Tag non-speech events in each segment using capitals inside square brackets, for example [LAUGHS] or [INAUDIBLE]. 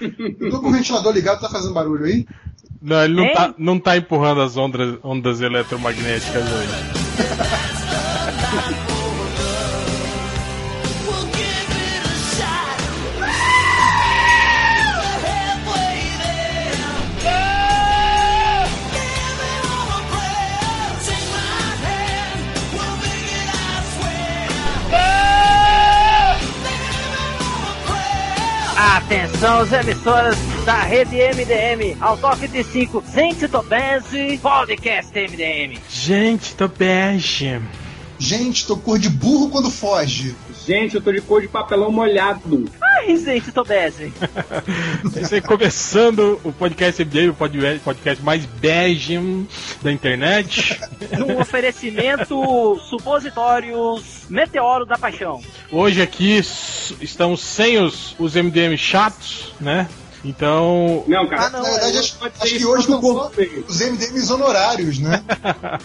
Eu tô com o ventilador ligado, tá fazendo barulho aí? Não, ele não, tá, não tá empurrando as ondas, ondas eletromagnéticas hoje. As emissoras da rede MDM, ao toque de 5, Gente Tobese, Podcast MDM. Gente, bege. Gente, tô cor de burro quando foge. Gente, eu tô de cor de papelão molhado. Ai, gente Tobese. Isso aí, começando o podcast MDM, o pod- podcast mais bege da internet. Num oferecimento supositórios Meteoro da Paixão. Hoje aqui estamos sem os, os MDM chatos, né? Então, Não, cara. Ah, na verdade, acho, acho que hoje não feio. os MDMs honorários, né? [LAUGHS]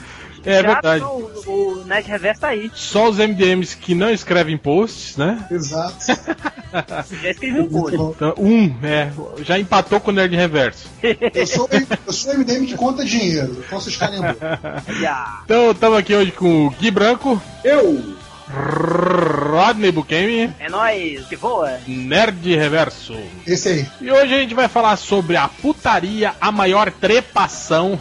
é Já verdade. O, o Nerd Reverso tá aí. Só os MDMs que não escrevem posts, né? Exato. [LAUGHS] Já escrevi um post. Então, um, é, já empatou com o Nerd Reverso. Eu sou, eu sou MDM que conta dinheiro, então vocês calem a boca. Já. Então, estamos aqui hoje com o Gui Branco, Eu! Rodney Bukemi, É nóis, que voa. Nerd Reverso. Esse aí. E hoje a gente vai falar sobre a putaria, a maior trepação.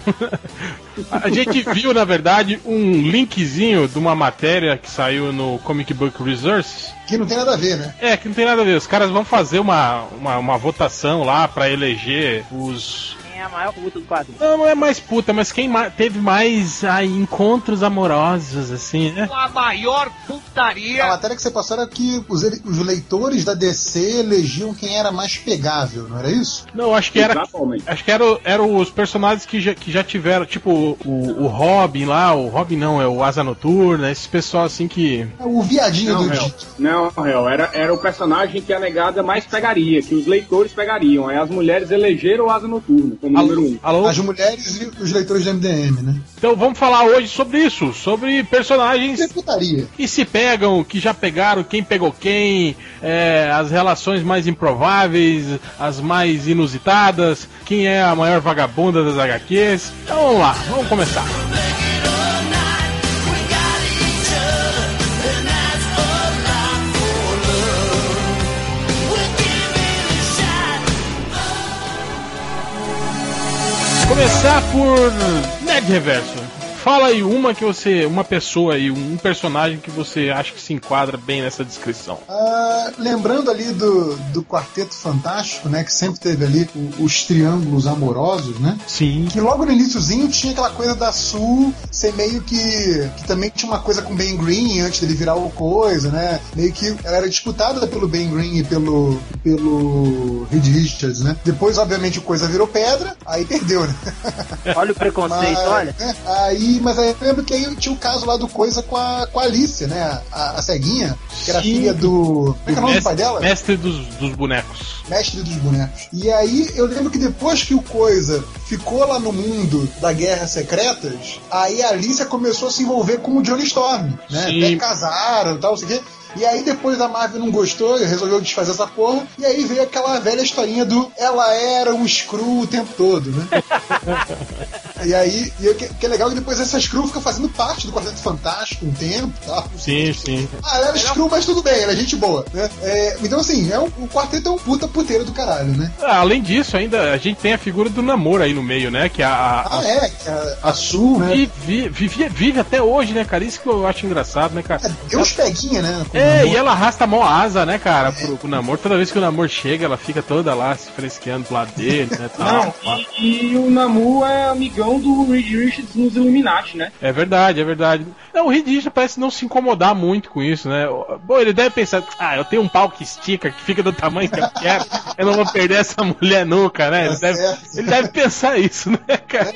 [LAUGHS] a gente viu, na verdade, um linkzinho de uma matéria que saiu no Comic Book Resource. Que não tem nada a ver, né? É, que não tem nada a ver. Os caras vão fazer uma, uma, uma votação lá pra eleger os. É a maior puta do quadro? Não, não é mais puta, mas quem ma- teve mais encontros amorosos, assim, né? a maior A putaria. matéria que você passou era que os, os leitores da DC elegiam quem era mais pegável, não era isso? Não, acho que era. Exatamente. Acho que eram era os personagens que já, que já tiveram, tipo o, o Robin lá, o Robin não, é o Asa Noturna, esse pessoal assim que. O viadinho Não, do. Dick. Não, Hel, era, era o personagem que a negada mais pegaria, que os leitores pegariam. Aí as mulheres elegeram o Asa Noturna como número um. Alô? As mulheres e os leitores do MDM, né? Então vamos falar hoje sobre isso, sobre personagens Que putaria. que se pegam, que já pegaram, quem pegou quem, é, as relações mais improváveis, as mais inusitadas, quem é a maior vagabunda das HQs. Então vamos lá, vamos começar. Começar por Nerd Reverso. Fala aí uma que você, uma pessoa aí, um personagem que você acha que se enquadra bem nessa descrição. Ah, lembrando ali do, do Quarteto Fantástico, né? Que sempre teve ali o- os triângulos amorosos, né? Sim. Que logo no iníciozinho tinha aquela coisa da Sul ser meio que. que também tinha uma coisa com o Ben Green antes dele virar o coisa, né? Meio que ela era disputada pelo Ben Green e pelo. pelo Reed Richards, né? Depois, obviamente, o coisa virou pedra, aí perdeu, né? Olha o preconceito, [LAUGHS] olha. né? Mas aí eu lembro que aí tinha o caso lá do coisa com a, com a Alicia, né? A, a ceguinha, que era Sim. filha do. Como é que é o nome do pai dela? Mestre dos, dos bonecos. mestre dos bonecos. E aí eu lembro que depois que o Coisa ficou lá no mundo da Guerras Secretas, aí a Alicia começou a se envolver com o Johnny Storm, né? Sim. Até casaram e tal, não sei o quê. E aí depois a Marvel não gostou e resolveu desfazer essa porra. E aí veio aquela velha historinha do ela era um screw o tempo todo, né? [LAUGHS] e aí, e o que, que é legal que depois essa screw fica fazendo parte do Quarteto Fantástico um tempo e tal. Sim, sim. Ah, ela era screw, mas tudo bem, ela é gente boa, né? É, então assim, é um, o quarteto é um puta puteiro do caralho, né? Ah, além disso, ainda a gente tem a figura do namoro aí no meio, né? Que a, a, Ah, é, que a, a Sul, né? vi- vi- vive, vive até hoje, né, cara? Isso que eu acho engraçado, né, cara? É, Deu uns peguinha, né? É, namoro. e ela arrasta a mão asa, né, cara, pro, pro namoro. Toda vez que o namoro chega, ela fica toda lá se fresqueando do lado dele, né, Não, tal. e, e o Namu é amigão do Reed Richards nos Illuminati, né? É verdade, é verdade. Não, o Reed Richards parece não se incomodar muito com isso, né? Bom, ele deve pensar, ah, eu tenho um pau que estica, que fica do tamanho que eu quero, eu não vou perder essa mulher nunca, né? Ele deve, ele deve pensar isso, né, cara?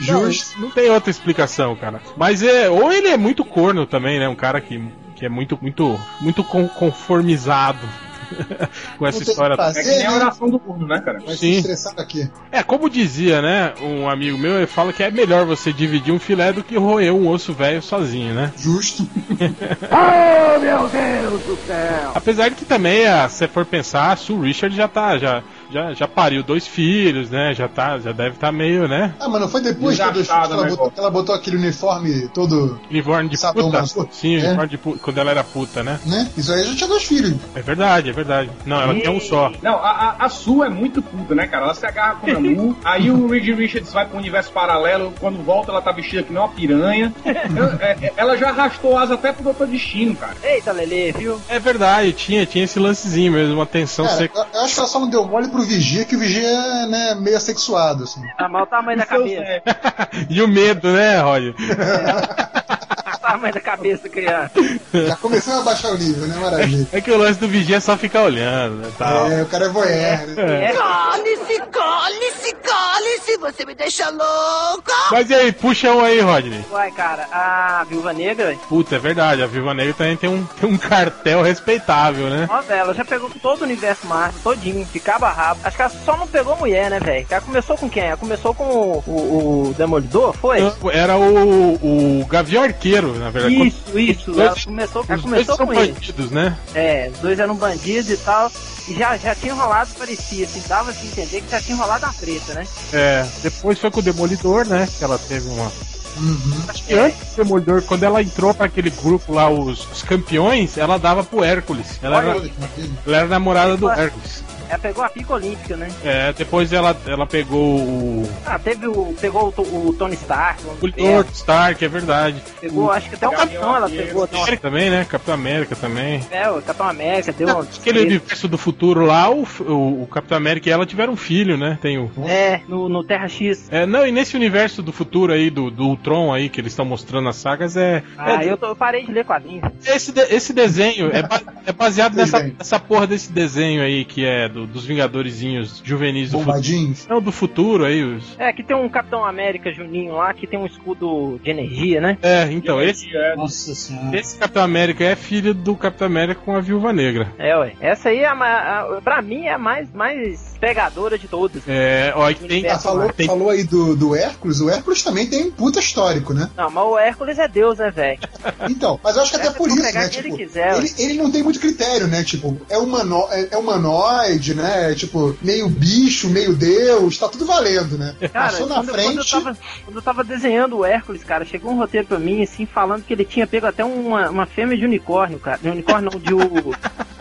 Justo. Não, não tem outra explicação, cara. Mas é, ou ele é muito corno também, né? Um cara que, que é muito, muito, muito con- conformizado. [LAUGHS] Com essa história. que É fazer. que nem a né? oração do burro, né, cara? Vai Sim. se estressar aqui. É, como dizia, né, um amigo meu, ele fala que é melhor você dividir um filé do que roer um osso velho sozinho, né? Justo. [LAUGHS] Oh, meu Deus do céu! Apesar de que também, ah, se você for pensar, Sue Richard já tá, já, já, já pariu dois filhos, né? Já tá, já deve estar meio, né? Ah, mas não foi depois que que ela né, botou, que ela botou aquele uniforme todo. Uniforme de Sabão puta. Sim, É. uniforme de puta, quando ela era puta, né? né? Isso aí já tinha dois filhos. É verdade, é verdade. Não, ela tem um só. Não, a, a, a Sue é muito puta, né, cara? Ela se agarra com o Namu, [LAUGHS] aí o Reed Richards vai pro universo paralelo, quando volta ela tá vestida que nem uma piranha. É- é- ela já arrastou asa até pro Doutor Destino, cara. Eita, Lele, viu? É verdade, tinha, tinha esse lancezinho mesmo, uma tensão Cara, eu acho que ela só não deu mole pro Vigia, que o Vigia é né, meio assexuado, assim. Tá mal o tamanho da cabeça. Zé. [LAUGHS] e o medo, né, Roger? [LAUGHS] Tamanho da cabeça da criança. Já começou a baixar o nível, né? Maravilha. É que o lance do vigia é só ficar olhando, né? Tal. É, o cara é voyeur, né? É. Cale-se, cale-se, cale-se, você me deixa louca! Mas e aí, puxa um aí, Rodney. Uai, cara, a Viúva Negra, Puta, é verdade, a Viva Negra também tem um, tem um cartel respeitável, né? ó, velho, ela já pegou todo o universo Marvel, todinho, de cabo a rabo. Acho que ela só não pegou mulher, né, velho? Ela começou com quem? Ela começou com o, o, o Demolidor, foi? Era o, o Gavião Arqueiro, na verdade. Isso, isso. Ela começou, ela começou são com ele. bandidos, né? É, os dois eram bandidos e tal. E já, já tinha rolado, parecia, assim, dava a entender que já tinha rolado uma treta, né? É. Depois foi com o Demolidor, né? Que ela teve uma. Uhum. Acho que antes do Demolidor, quando ela entrou pra aquele grupo lá, os, os campeões, ela dava pro Hércules. Ela Olha ela era namorada do Hércules. Ela pegou a pica olímpica, né? É, depois ela, ela pegou o. Ah, teve o. Pegou o, o Tony Stark, o O Lord Stark, é verdade. Pegou, acho que até o Capitão ela pegou. Então, América também, né? Capitão América também. é, o Capitão América deu uma. Aquele universo do futuro lá, o, o, o Capitão América e ela tiveram um filho, né? Tem o. É, no, no Terra X. É, não, e nesse universo do futuro aí, do, do Ultron aí, que eles estão mostrando nas sagas, é. Ah, é eu, tô- eu parei de ler quadrinhos. esse, de- esse desenho é, ba- é baseado nessa, nessa porra desse desenho aí, que é do- dos Vingadorezinhos juvenis do futuro. Bombadinhos. Não, do futuro aí. Os... É, que tem um Capitão América Juninho lá que tem um escudo de energia, né? É, então, esse, É, Nossa senhora. esse Capitão América é filho do Capitão América com a Viúva Negra. É, ué. Essa aí, é a, a, pra mim, é a mais, mais pegadora de todas. É, ó, e tem, Ah, falou, tem, falou aí do, do Hércules, o Hércules também tem um puta histórico, né? Não, mas o Hércules é Deus, né, velho? [LAUGHS] Então, mas eu acho que até por isso, né? quem ele Tipo, quiser, ele, ele não tem muito critério, né? Tipo, é, humano, é, é humanoide, né? Tipo, meio bicho, meio deus, tá tudo valendo, né? Cara, Passou na quando, quando eu frente. tava, quando eu tava desenhando o Hércules, cara, chegou um roteiro pra mim, assim, falando que ele tinha pego até uma, uma fêmea de unicórnio, cara. De unicórnio não, de.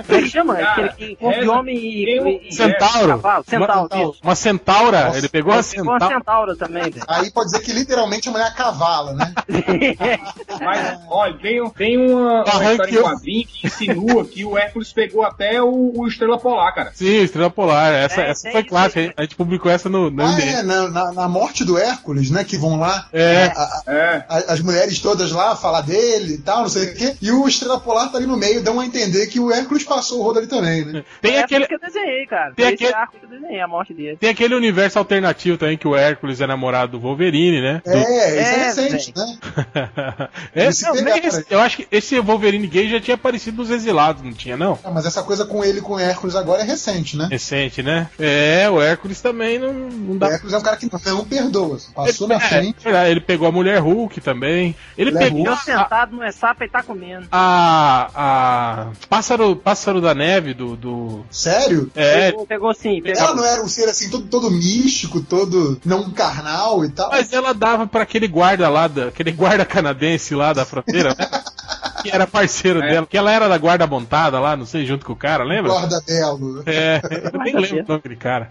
Como é que chama? Cara, Aquele que homem e. Centauro. Cavalo, centauro, Uma, isso. uma centaura. Nossa, ele pegou uma Ele pegou uma centaura. centaura também, velho. Aí pode dizer que literalmente a mulher cavala, né? [LAUGHS] Mas, olha, tem, um- tem uma, uma Arranque história em eu- quadrinho que insinua que o Hércules pegou até o, o Estrela Polar, cara. Sim, Estrela Polar. Essa, É, essa tem foi clássica. A gente publicou essa no, no Ah, é, na, na, na morte do Hércules, né? Que vão lá, É. a- a- É. a- as mulheres todas lá falar dele e tal, não sei o quê. E o Estrela Polar tá ali no meio, dão a entender que o Hércules passou o rodo ali também, né? Tem Essa aquele, que eu desenhei, cara. Tem aquele- arco que eu desenhei, a morte dele. tem aquele universo alternativo também que o Hércules é namorado do Wolverine, né? É, isso é, É, recente, né? [LAUGHS] É, não, pegar, nem esse- eu acho que esse Wolverine gay já tinha aparecido nos Exilados, não tinha, não? Ah, mas essa coisa com ele e com o Hércules agora é recente, né? Recente, né? É, o Hércules também não, não O dá. Hércules é um cara que não perdoa. assim. Passou na É, frente. é ele pegou a mulher Hulk também. Ele Mulher pegou Eu a, sentado no sapo e tá comendo. a, a pássaro, pássaro da neve do, do Sério? é, Pegou, pegou sim, pegou. Ela não era um ser assim, todo, todo místico, todo não carnal e tal. mas ela dava pra aquele guarda lá, da, aquele guarda canadense lá da fronteira, né? [LAUGHS] que era parceiro dela, que ela era da guarda montada lá, não sei, junto com o cara, lembra? Guarda belo. É, eu [LAUGHS] nem lembro o nome daquele cara.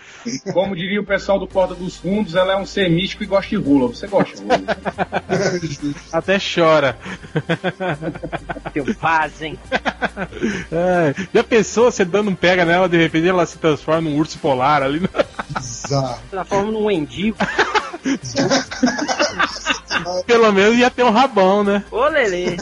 Como diria o pessoal do Porta dos Fundos, ela é um ser místico e gosta de rula. Você gosta de rula? [LAUGHS] Até chora. Teu vazem. É, já pensou você dando um pega nela, de repente ela se transforma num urso polar ali? Bizarro. Transforma num mendigo. [LAUGHS] [LAUGHS] Pelo menos ia ter um rabão, né? Ô, Lelê.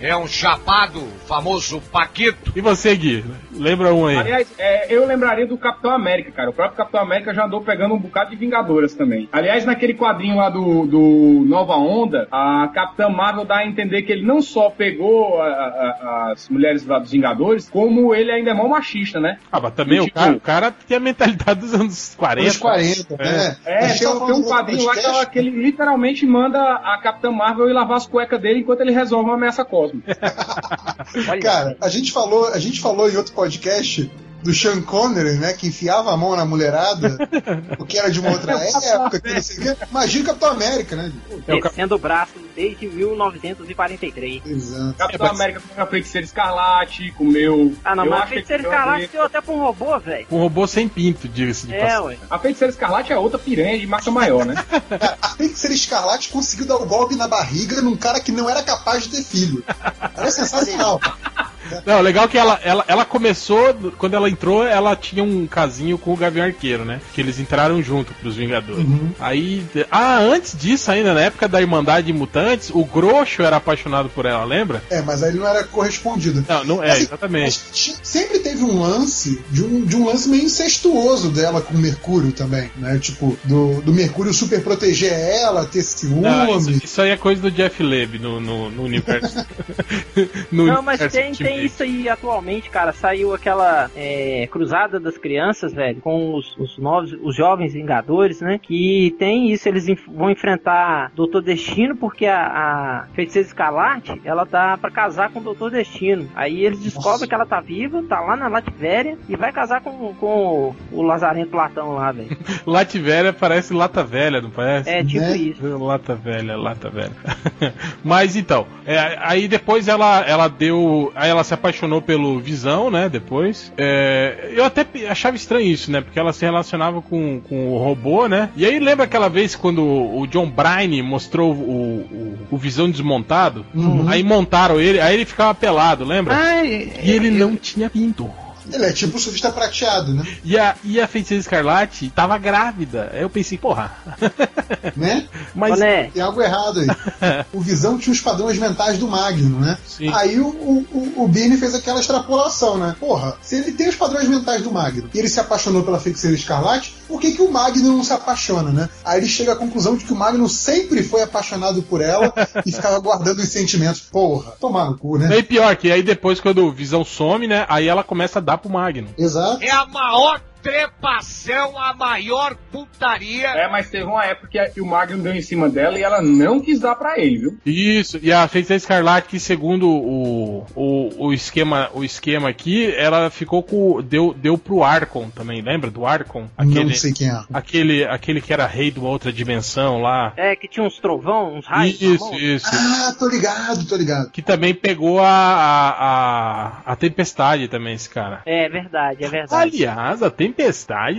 É um chapado, famoso Paquito. E você, Gui? Lembra um aí. Aliás, é, eu lembraria do Capitão América, cara. O próprio Capitão América já andou pegando um bocado de Vingadoras também. Aliás, naquele quadrinho lá do, do Nova Onda, a Capitã Marvel dá a entender que ele não só pegou a- a- as mulheres lá dos Vingadores, como ele ainda é mó machista, né? Ah, mas também o Tipo- cara, o cara tem a mentalidade dos anos 40. Anos 40, né? A É, gente tem, um quadrinho lá que, que ele literalmente manda a Capitã Marvel ir lavar as cuecas dele enquanto ele resolve uma ameaça cósmica. [LAUGHS] Cara, a gente falou, a gente falou em outro podcast do Sean Connery, né, que enfiava a mão na mulherada, [LAUGHS] porque era de uma outra época, que não sei o. Imagina o Capitão América, né? É o descendo o braço desde 1943. Exato. Capitão É, mas- América comeu a feiticeira escarlate, comeu. Ah, não, eu mas a que feiticeira escarlate deu até pra um robô, velho. Um robô sem pinto, diga-se de É, passagem. ué. A feiticeira escarlate é outra piranha de marca maior, né? Cara, a Feiticeira Escarlate conseguiu dar o golpe na barriga num cara que não era capaz de ter filho. Era sensacional. [LAUGHS] Não, legal que ela, ela, ela começou, quando ela entrou, ela tinha um casinho com o Gavião Arqueiro, né? Que eles entraram junto pros Vingadores. Aí, ah, antes disso ainda, na época da Irmandade de Mutantes, o Groxo era apaixonado por ela, lembra? É, mas aí ele não era correspondido. Não, não é, Assim, exatamente. mas sempre teve um lance de um, de um lance meio incestuoso dela com o Mercúrio também, né? Tipo, do, do Mercúrio super proteger ela, ter ciúme. Não, isso, isso aí é coisa do Jeff Leb no, no, no universo. [LAUGHS] no Não, mas universo tem, Ultimate. Tem isso aí atualmente, cara. Saiu aquela é, Cruzada das Crianças, velho, com os, os novos, os jovens Vingadores, né? Que tem isso, eles enf- vão enfrentar Doutor Destino, porque a, a Feiticeira Escarlate, ela tá pra casar com o Doutor Destino. Aí eles descobrem Nossa. que ela tá viva, tá lá na Lativéria e vai casar com, com o Lazarento Platão lá, velho. [LAUGHS] Late Velha parece Lata Velha, não parece? É tipo Né? isso. Lata velha, lata velha. [LAUGHS] Mas então, é, aí depois ela, ela deu. Aí ela se apaixonou pelo Visão, né? Depois. É, eu até achava estranho isso, né? Porque ela se relacionava com, com o robô, né? E aí lembra aquela vez quando o John Bryan mostrou o, o, o Visão desmontado? Uhum. Aí montaram ele, aí ele ficava pelado, lembra? Ai, E ele não tinha pinto. Ele é tipo o surfista prateado, né? E a, e a feiticeira escarlate tava grávida. Aí eu pensei, porra. [LAUGHS] né? Mas. Né? Tem algo errado aí. [LAUGHS] o Visão tinha os padrões mentais do Magno, né? Sim. Aí o, o, o- o Birne fez aquela extrapolação, né? Porra, se ele tem os padrões mentais do Magno e ele se apaixonou pela feiticeira escarlate, por que, que o Magno não se apaixona, né? Aí ele chega à conclusão de que o Magno sempre foi apaixonado por ela e ficava guardando os sentimentos. Porra, tomar no cu, né? E pior, que aí depois, quando o Visão some, né? Aí ela começa a dar pro Magno. Exato. É a maior trepação, a maior putaria. É, mas teve uma época que, o Magnum deu em cima dela e ela não quis dar pra ele, viu? Isso, e a Feiticeira Escarlate, que segundo o, o, o, esquema, o esquema aqui, ela ficou com. Deu, deu pro Arcon também, lembra do Arcon? Aquele, Não sei quem é. aquele, aquele que era rei de uma outra dimensão lá. É, que tinha uns trovão, uns raios. na Isso, mão. isso. Ah, tô ligado, tô ligado. Que também pegou a, a, a, a tempestade também, esse cara. É verdade, é verdade. Aliás, a tempestade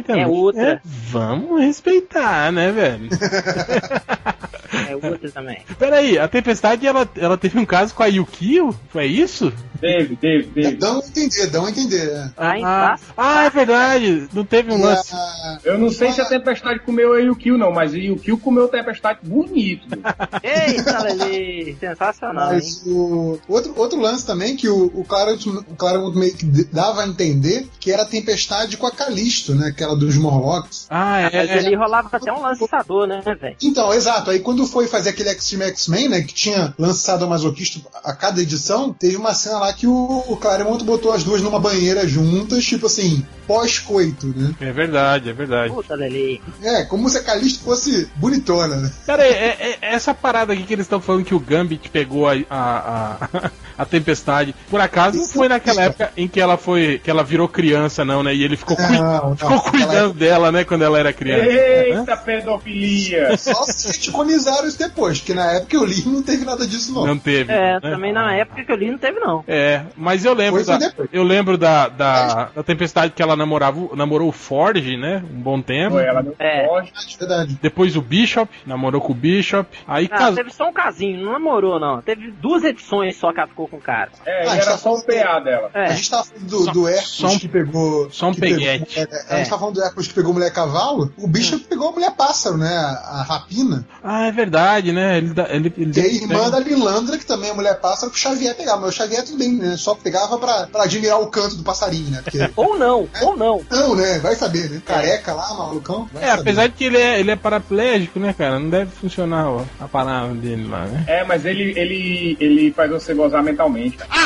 também. É outra. É, vamos respeitar, né, velho? [LAUGHS] É outra também. Peraí, a tempestade ela, ela teve um caso com a Yukio? Foi isso? Teve, teve, É, teve. dão a entender, dão a entender. é. Tá em ah, tá- ah, é verdade. Não teve um lance. a- Eu não sei se a Tempestade comeu a Yukio, não, mas Yukio comeu a Tempestade bonito. [LAUGHS] Eita, Lele! Sensacional, hein? Mas o outro, outro lance também que o, o Claremont, o Claremont meio que dava a entender que era a tempestade com a Calisto, né? Aquela dos Morlocks. Ah, é. Mas ali rolava até um lançador, né, velho? Então, exato. Aí quando foi fazer aquele Extreme X-Men, né? Que tinha lançado a masoquista a cada edição, teve uma cena lá que o, o Claremont botou as duas numa banheira juntas, tipo assim, pós-coito, né? É verdade, é verdade. Puta, Lele. É, como se a Calisto fosse bonitona, né? Cara, é, é- é essa parada aqui que eles estão falando que o Gambit pegou a, a, a, [LAUGHS] a tempestade. Por acaso não foi naquela época em que ela foi. que ela virou criança, não, né? E ele ficou, cui- Não, não. [LAUGHS] ficou cuidando dela, né, quando ela era criança. Eita, pedofilia! [LAUGHS] Só se retconizaram isso depois, porque na época eu li e não teve nada disso, não. Não teve. É, né? também na época que eu li não teve, não. É, mas eu lembro da, depois. eu lembro da, da, da tempestade que ela namorava, o- namorou o Forge, né? Um bom tempo. Foi, ela É. Verdade, verdade. Depois o Bishop, namorou com o Bishop. Aí Ah, casou. teve só um casinho, não namorou, não. Teve duas edições só que ela ficou com o cara. É, Ah, era tá só o PA dela. É. A gente tava falando do, Só- do Hércules um- que pegou. só um que pegou- peguete. é, é, A gente tava falando do Hércules que pegou mulher cavalo. O bicho pegou a mulher pássaro, né? A, a rapina. Ah, é verdade, né? Ele, ele, ele E a irmã da Lilandra, que também é mulher pássaro, pro Xavier pegar. Mas o Xavier tudo bem né? Só pegava pra, pra admirar o canto do passarinho, né? Porque. Ou não, É. ou não. Não, né? Vai saber, né? Careca lá, malucão. Vai É, saber. apesar de que ele é, ele é paraplégico, né, cara? Não deve funcionar ó, a palavra dele lá, né? É, mas ele, ele, ele faz você gozar mentalmente. cara. [LAUGHS]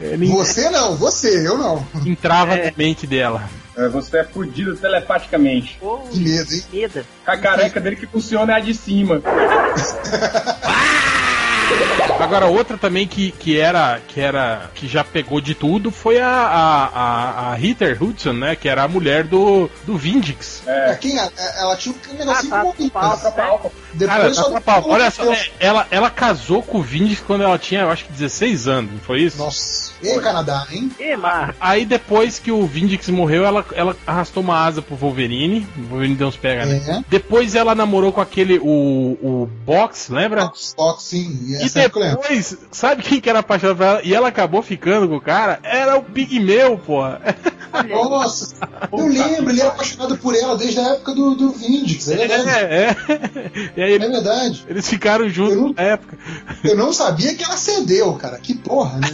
Ele Você não, você, eu não. entrava É. na mente dela. É, Você é fudido telepaticamente. Ou Que medo, hein? meda. A careca dele que funciona é a de cima. [LAUGHS] [LAUGHS] Agora, outra também que, que era. que era. que já pegou de tudo foi a, a, a, a Heather Hudson, né? Que era a mulher do, do Vindix. É, quem, a- ela tinha um negocinho Ah, tá, com pau, Tropa álcool. Depois Cara, só tá olha só, é, ela, ela casou com o Vindix quando ela tinha, eu acho que 16 anos, não foi isso? Nossa. E aí, Canadá, hein? E, mas, Aí depois que o Vindix morreu, ela, ela arrastou uma asa pro Wolverine. O Wolverine deu uns pega, né? É. Depois ela namorou com aquele, o, o Box, lembra? Fox, Fox, sim. E E lembro. depois, sabe quem que era apaixonado por ela? E ela acabou ficando com o cara? Era o Pigmeu, porra. [LAUGHS] Nossa, eu lembro, ele era apaixonado por ela desde a época do, do Vindix, é verdade. É, é. E aí É verdade. eles ficaram juntos não- na época. Eu não sabia que ela cedeu, cara. Que porra, né?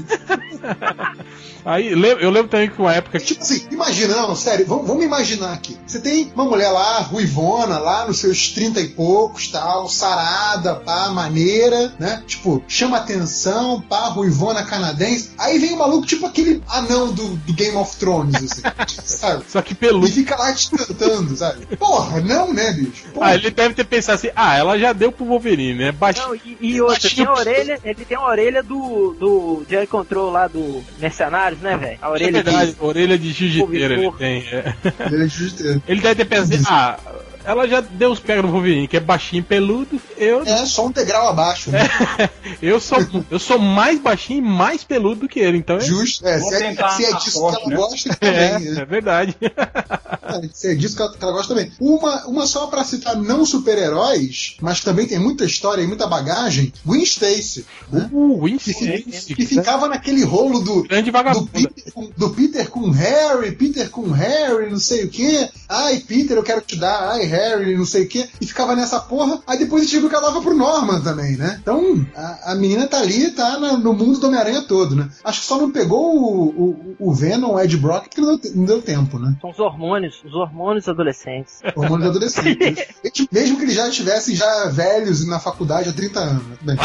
Aí eu lembro também que uma época. Tipo assim, imagina, não, sério, vamos, vamos imaginar aqui. Você tem uma mulher lá, ruivona, lá nos seus 30 e poucos, tal, sarada, pá, maneira, né? Tipo, chama atenção, pá, ruivona canadense. Aí vem um maluco, tipo aquele anão do, do Game of Thrones, assim, [LAUGHS] sabe? Só que peludo. E fica lá te cantando, sabe? Porra, não, né, bicho? Porra. Ah, ele deve ter pensado assim, ah, ela já deu pro Wolverine, né? Baixinho. não, e, e outra, tem a orelha, ele tem a orelha do, do Jerry Control lá do Mercenários, né, velho? A É orelha verdade, de... orelha de jiu-jiteiro ele tem. é. Ele é justiceiro. Ele deve ter pensado assim, ah, ela já deu os pega no Wolverine, que é baixinho e peludo, eu, É só um degrau abaixo, né? [LAUGHS] eu, sou, eu sou mais baixinho e mais peludo do que ele, então é, Justo. É, se, é, se é disso sorte, que ela né? gosta, [LAUGHS] é, também. né? é verdade. É, Se é disso que ela, que ela gosta também. Uma, uma só pra citar não super-heróis, mas que também tem muita história e muita bagagem, Gwen Stacy, né? Uh, Win Que, fi- que ficava naquele rolo do, Grande do, vagabundo. Peter, com- do Peter com Harry, Peter com Harry, não sei o que. Ai, Peter, eu quero te dar. Ai, Harry, não sei o que. E ficava nessa porra. Aí depois descobriu que ela dava pro Norman também, né? Então, a, a menina tá ali, tá na- no mundo do Homem-Aranha todo, né? Acho que só não pegou o, o, o Venom, o Ed Brock, porque não deu, não deu tempo, né? São os hormônios, os hormônios adolescentes. Hormônios adolescentes. [LAUGHS] Mesmo que eles já estivessem já velhos na faculdade há 30 anos. né? Bem,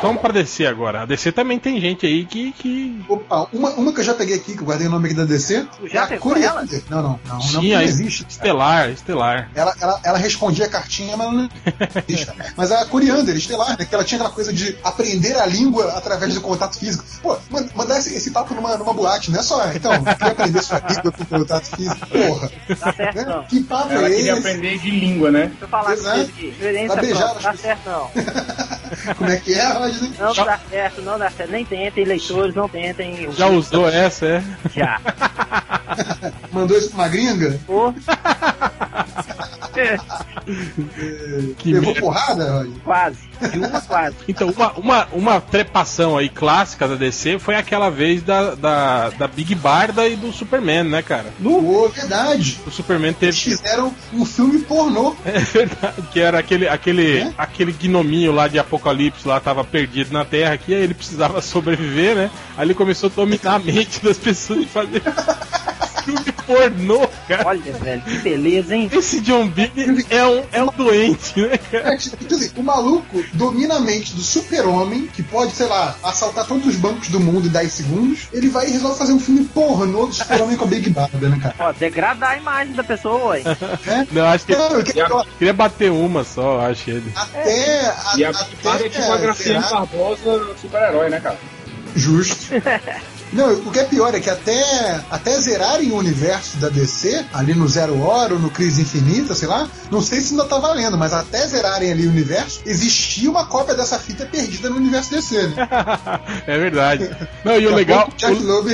Vamos pra DC agora. A DC também tem gente aí que. que... Opa, uma, uma que eu já peguei aqui, que eu guardei o nome aqui da DC. Tu já é a pegou. Não, não, não. Não, Tinha não a existe. Estelar, Estelar. Ela, ela, ela respondia a cartinha, mas não existe. Mas a Coriander, estelar, né? Que ela tinha aquela coisa de aprender a língua através do contato físico. Pô, man- mandar esse, esse papo numa, numa boate, não é só, então, quer aprender sua língua com contato físico? Porra. Tá certo, Né? não. Que papo Ela é queria esse? aprender de língua, né? Deixa eu falar Exato. Vai beijar. Tá certo, não. [LAUGHS] Como é que é, Rodney? Não dá certo, não dá certo. Nem tentem, leitores, não tentem. Já usou essa, é? Já. [LAUGHS] Mandou isso pra uma gringa? Pô. [LAUGHS] Que Levou merda. porrada, quase. De uma quase. Então, uma, uma, uma trepação aí clássica da DC foi aquela vez da, da, da Big Barda e do Superman, né, cara? Pô, verdade. O Superman Eles teve. fizeram um filme pornô. [LAUGHS] É verdade, que era aquele, aquele, É? aquele gnominho lá de Apocalipse lá tava perdido na Terra que aí ele precisava [LAUGHS] sobreviver, né? Aí ele começou a dominar a mente das pessoas e fazer filme pornô, cara. Olha, velho, que beleza, hein? Esse John Big é um, é um doente, né, cara? É, quer dizer, o maluco domina a mente do super-homem, que pode, sei lá, assaltar todos os bancos do mundo em 10 segundos. Ele vai e resolve fazer um filme pornô do super-homem com a Big Barda, né, cara? Ó, degradar a imagem da pessoa, ué. [LAUGHS] Não, acho que Não, a- queria bater uma só, acho ele. até. a- E a Big Barda é tipo a Graciane Barbosa super-herói, né, cara? Justo. [LAUGHS] Não, o que é pior é que até, até zerarem o universo da DC, ali no Zero Hora ou no Crise Infinita, sei lá, não sei se ainda tá valendo, mas até zerarem ali o universo, existia uma cópia dessa fita perdida no universo DC, né? [LAUGHS] é verdade. Não, e o legal. o Jack Loeb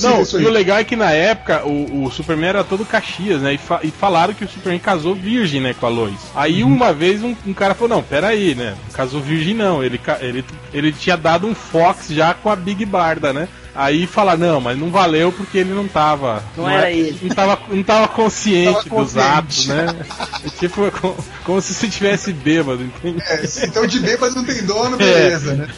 Não, e o legal é que na época o, o Superman era todo Caxias, né? E, fa- e falaram que o Superman casou virgem, né, com a Lois. Aí Uhum. uma vez um, um cara falou: Não, peraí, né? Casou virgem não. Ele, ele, ele tinha dado um Fox já com a Big Barda, né? Aí fala, não, mas não valeu porque ele não tava. Não era é- ele. Não tava, não tava consciente Tava dos atos, né? É [LAUGHS] tipo, é como, como se você tivesse bêbado, entende? É, se então de bêbado não tem dono, beleza, né?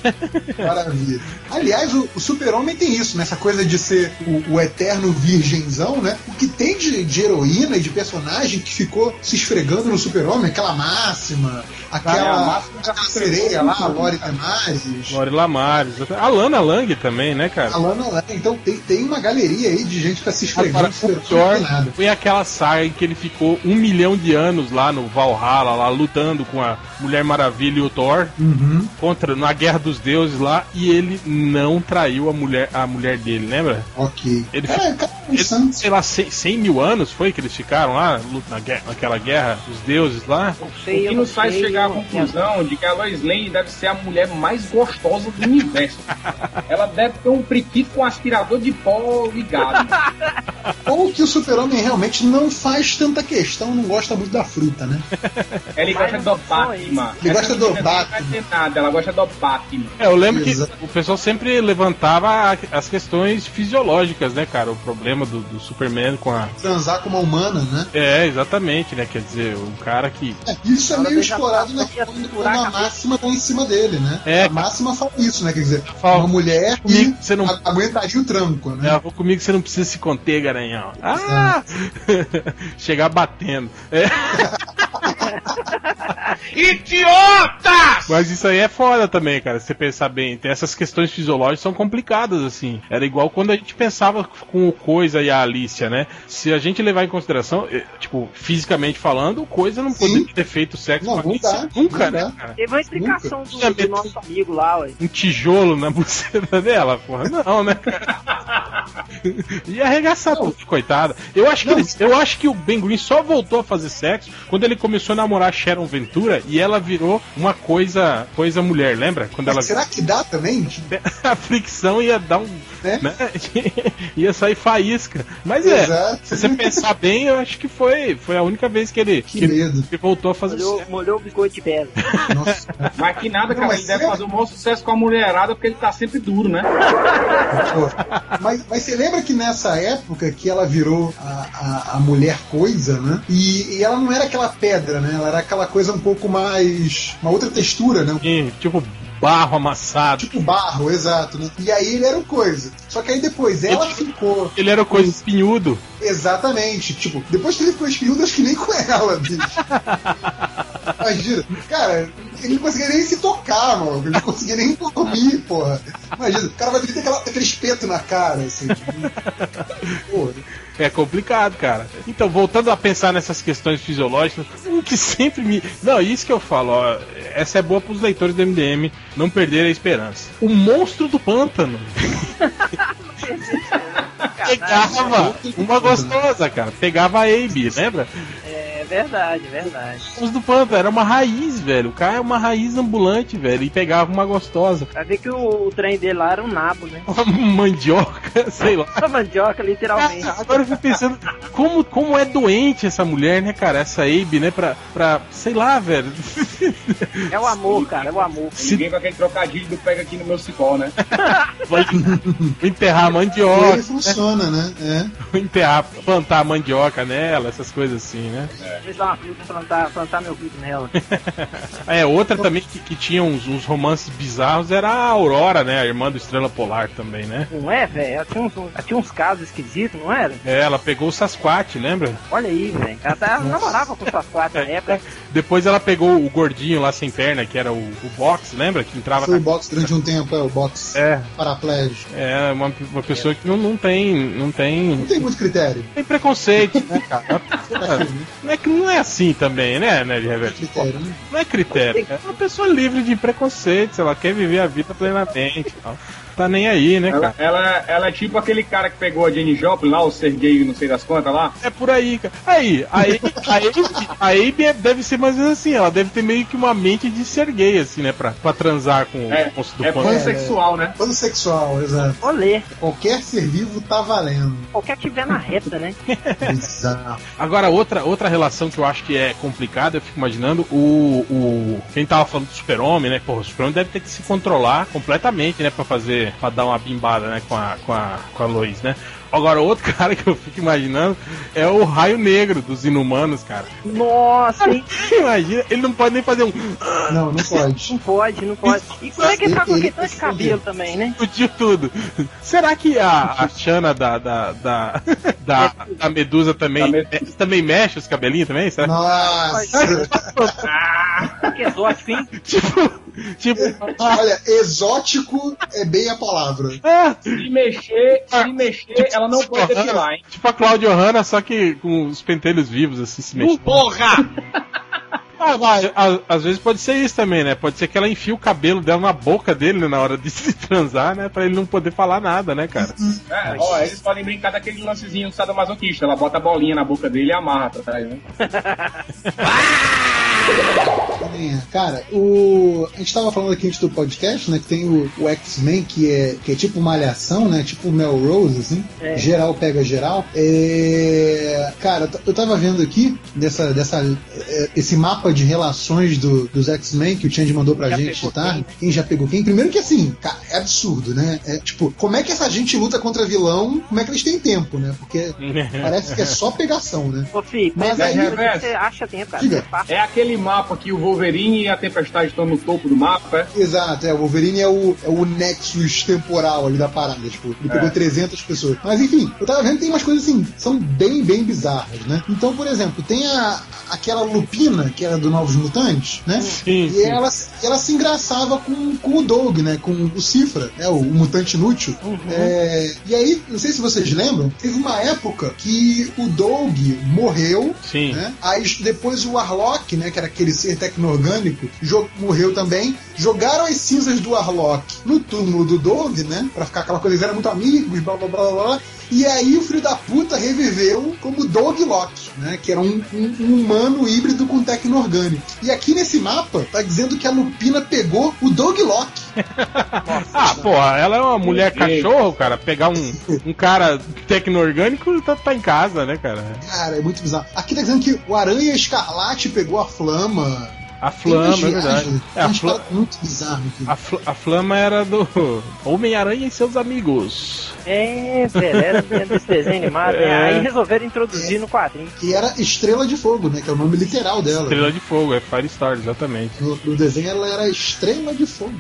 Maravilha. Aliás, o, o super-homem tem isso, né? Essa coisa de ser o, o eterno virgenzão, né? O que tem de, de heroína e de personagem que ficou se esfregando no super-homem, aquela máxima, Ah, é, aquela, aquela sereia lá, a Lori? Temares. Lori Lamares. A Lana Lang também, né, cara? A Lana Lang. Então tem, tem uma galeria aí de gente pra se esfregando Agora, no o pior foi aquela saga em que ele ficou um milhão de anos lá no Valhalla, lá lutando com a Mulher Maravilha e o Thor Uhum. contra na Guerra dos Deuses lá e ele não traiu a mulher a mulher dele, lembra? Ok. Ele Cara, cara, um Ele, sei lá, 100, 100 mil anos foi que eles ficaram lá na guerra- naquela guerra dos deuses lá? Não O sei, eu que nos faz sei, chegar à conclusão de que a Lois Lane deve ser a mulher mais gostosa do universo. [LAUGHS] Ela deve ter um priquito com aspirador de pó ligado. [LAUGHS] Ou que o super-homem realmente não faz tanta questão, não gosta muito da fruta, né? Ela Mas gosta do Batman. Ele gosta do Batman. Não vai ter nada, ela gosta do Batman. É, eu lembro Exato. que o pessoal sempre levantava as questões fisiológicas, né, cara? O problema do, do Superman com a. Transar com uma humana, né? É, exatamente, né? Quer dizer, um cara que. É, isso é meio explorado na, quando, a máxima tá em cima dele, né? É. A máxima fala isso, né? Quer dizer, Fala. uma mulher que Comigo você não- aguentaria o tranco, né? É, vou comigo você não precisa se conter, garanhão. Ah! [LAUGHS] Chegar batendo. É. [LAUGHS] Idiotas! Mas isso aí é foda também, cara. Se você pensar bem, essas questões fisiológicas são complicadas, assim. Era igual quando a gente pensava com o Coisa e a Alicia, né? Se a gente levar em consideração, eh, tipo, fisicamente falando, o Coisa não poderia ter feito sexo Não, com a Alicia nunca, não né, cara? Teve uma explicação do, Nunca. do nosso amigo lá, ué. Um tijolo na [LAUGHS] buceta dela, porra. Não, né, cara? Ia arregaçar tudo, coitada. Eu acho, que ele- eu acho que o Ben Green só voltou a fazer sexo quando ele começou a namorar Sharon Ventura e ela virou uma coisa, coisa mulher, lembra? Quando ela será que dá também? [LAUGHS] a fricção ia dar um. Né? Né? [LAUGHS] ia sair faísca. Mas é, Exato. se você pensar bem, eu acho que foi, foi a única vez que ele, Que que voltou a fazer Molhou, molhou o biscoito de pedra. Nossa. Mas que nada, cara. Ele deve é- fazer o maior sucesso com a mulherada porque ele tá sempre duro, né? Mas, mas você lembra que nessa época que ela virou a, a, a mulher coisa, né? E, e ela não era aquela pedra, né? Ela era aquela coisa um pouco mais. uma outra textura, né? E, tipo, barro amassado. Tipo barro, exato, né? E aí ele era o coisa. Só que aí depois ela Ele- ficou. Ele era coisa espinhudo. Exatamente. Tipo, depois que ele ficou espinhudo, acho que nem com ela, bicho. [LAUGHS] Imagina. Cara, ele não conseguia nem se tocar, mano. Ele não conseguia nem dormir, porra. Imagina, o cara vai ter aquela, aquele espeto na cara, assim. Tipo, [LAUGHS] porra. É complicado, cara. Então, voltando a pensar nessas questões fisiológicas, o que sempre me. Não, isso que eu falo, ó. Essa é boa pros leitores do MDM não perderem a esperança. O monstro do pântano [LAUGHS] pegava uma gostosa, cara. Pegava a Abe, lembra? Verdade, verdade. O monstro do pântano era uma raiz, velho. O cara é uma raiz ambulante, velho. E pegava uma gostosa. Vai ver que o, o trem dele lá era um nabo, né? [LAUGHS] Uma mandioca, [LAUGHS] sei lá. Uma mandioca, literalmente. Cara, [LAUGHS] agora eu fico pensando, como, como é doente essa mulher, né, cara? Essa Abe, né? Pra, pra sei lá, velho. É o amor, cara, é o amor. Se Ninguém com aquele trocadilho do pega aqui no meu cipó, né? [LAUGHS] vai enterrar a Com ele mandioca, funciona, né? É. enterrar, plantar a mandioca nela, essas coisas assim, né? Deixa eu dar uma fruta plantar, plantar meu filho nela. [LAUGHS] É, outra também que, que tinha uns, uns romances bizarros era a Aurora, né? A irmã do Estrela Polar também, né? Não é, velho? Ela tinha uns, ela tinha uns casos esquisitos, não era? É, ela pegou o Sasquatch, lembra? Olha aí, velho. Ela tá, namorava com suas quatro na época. [LAUGHS] Depois ela pegou o gordinho lá sem perna, que era o, o Box, lembra? Que entrava Foi o na... box durante um tempo, é o box É, paraplégico. é uma, uma pessoa que não, não tem. Não tem. Não tem muito critério. Tem preconceito, né, cara? [LAUGHS] Não é que não é assim também, né, né, de Reverso? Critério, né? Não é critério. É uma pessoa livre de preconceito, se ela quer viver a vida plenamente. e tal. Tá nem aí, né, Ela, cara? ela, ela é tipo aquele cara que pegou a Jenny Joplin lá, o Sergei, não sei das quantas lá. É por aí, cara. Aí, a Abe, a Abe, a Abe é- deve ser mais ou menos assim, ela deve ter meio que uma mente de ser gay, assim, né, pra, pra transar com É, o monstro do é pano. pansexual, né? Pansexual, exato. Olê. Qualquer ser vivo tá valendo. Qualquer que tiver na reta, né? [LAUGHS] Exato. Agora, outra, outra relação que eu acho que é complicada, eu fico imaginando, o. o quem tava falando do super-homem, né? Porra, o super-homem deve ter que se controlar completamente, né? Pra fazer fazer, pra dar uma bimbada, né, com a, com a, com a Lois, né? Agora, outro [LAUGHS] cara que eu fico imaginando é o Raio Negro dos Inumanos, cara. Nossa, hein? [LAUGHS] Imagina, ele não pode nem fazer um. Não, não pode. Não pode, não pode. E como é que ele tá com Ele- aquele tanto de cabelo também, né? Explodiu tudo. Será que a, a Xana da, da, da, [LAUGHS] da, da Medusa também, Da Medusa. também mexe os cabelinhos também? Será? Nossa! Que exótico, hein? Tipo, tipo, Olha, exótico é bem a palavra. é, Se mexer, se mexer, ela não pode depilar, hein? tipo a Claudio Hanna, só que com os pentelhos vivos, assim, se mexendo. Porra! [LAUGHS] Ah, vai, a- às vezes pode ser isso também, né? Pode ser que ela enfie o cabelo dela na boca dele né, na hora de [LAUGHS] se transar, né? Pra ele não poder falar nada, né, cara? É, ó, eles podem brincar daquele lancezinho do sadomasoquista. Ela bota a bolinha na boca dele e amarra pra trás, né? Cara, o. A gente tava falando aqui antes do podcast, né? Que tem o, o X-Men, que é, que é tipo malhação, né? Tipo Melrose, assim. É. Geral pega geral. É... Cara, eu tava vendo aqui dessa, dessa, é, esse mapa de relações do- dos X-Men que o Change mandou pra Já gente pegou tá? quem? Quem já pegou quem? Primeiro que assim, cara, é absurdo, né? É, tipo, como é que essa gente luta contra vilão? Como é que eles têm tempo, né? Porque [LAUGHS] parece que é só pegação, né? Ô, Fih, Mas aí, Reverso. você acha tempo, cara. Diga. É aquele mapa que o Wolverine e a Tempestade estão no topo do mapa, é? Exato, é, o Wolverine é o, é o nexus temporal ali da parada, tipo, ele pegou 300 pessoas. Mas enfim, eu tava vendo que tem umas coisas assim, são bem, bem bizarras, né? Então, por exemplo, tem a, aquela Lupina, que era do Novos Mutantes, né? Sim, E sim. ela, ela se engraçava com, com o Doug, né? Com o Cifra, né? o, o mutante inútil. É, e aí, não sei se vocês lembram, teve uma época que o Doug morreu, Sim. né? Aí depois o Warlock, né? Que era aquele ser tecno-orgânico, morreu também. Jogaram as cinzas do Warlock no túmulo do Doug, né? Pra ficar aquela coisa, eles eram muito amigos, blá blá blá blá. blá. E aí o filho da puta reviveu como Dog Lock, né? Que era um, um- um humano híbrido com E aqui nesse mapa tá dizendo que a Lupina pegou o Dog Lock. [LAUGHS] Ah, porra, ela é uma mulher cachorro, cara. Pegar um, um cara tecno-orgânico tá, tá em casa, né, cara? Cara, é muito bizarro. Aqui tá dizendo que o Aranha Escarlate pegou a Flama. A Flama, é verdade. É, a, Fla- caras muito bizarro aqui. a, Fla- a Flama era do [LAUGHS] Homem-Aranha e seus amigos. É, velho, era dentro desse desenho animado. né? [LAUGHS] É. Aí resolveram introduzir no quadrinho. Que era Estrela de Fogo, né? Que é o nome literal dela. Estrela de Fogo, é Firestar, exatamente. No, no desenho ela era Estrela de Fogo.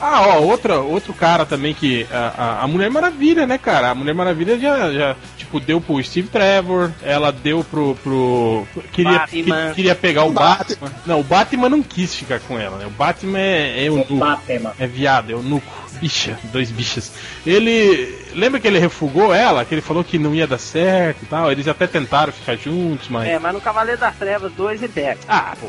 Ah, ó, outra, outro cara também que. A, a, a Mulher Maravilha, né, cara? A Mulher Maravilha já, já tipo, deu pro Steve Trevor, ela deu pro. pro queria, Batman. que- queria pegar o O Batman. Não, o Batman não quis ficar com ela, né? O Batman é, é o nuco. Batman. É viado, é o nuco. Bicha, dois bichas. Ele. Lembra que ele refugou ela? Que ele falou que não ia dar certo e tal. Eles até tentaram ficar juntos, mas. É, mas no Cavaleiro das Trevas 2 ele pega. Ah, pô.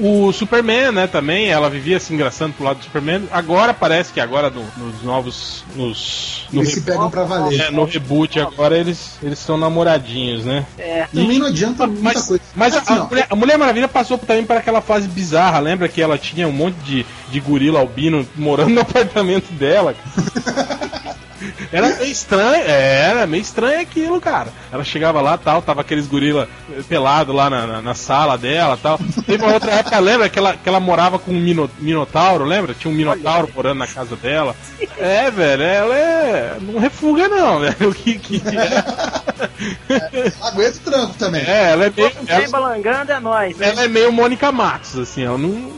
o Superman, né, também, ela vivia se engraçando pro lado do Superman. Agora parece que agora no- nos novos. Nos, no, Eles se pegam pra valer. é, no reboot agora eles eles são namoradinhos, né? É. Também não adianta muita Mas, coisa. mas a, Assim, a ó, Mulher, a Mulher Maravilha passou também para aquela fase bizarra. Lembra que ela tinha um monte de, de gorila albino morando no apartamento dela? [LAUGHS] Era meio estranho, é, era meio estranho aquilo, cara. Ela chegava lá tal, tava aqueles gorila eh, pelado lá na, na, na sala dela tal. Teve uma outra época, lembra que ela, que ela morava com um mino, minotauro, lembra? Tinha um minotauro morando na casa dela. É, velho, ela é. Não refuga não, [LAUGHS] velho. O que, que aguenta o tranco também. é, ela é meio. Quem Ela, balangando é nós, né? ela é meio Mônica Matos, assim, ela não. [LAUGHS]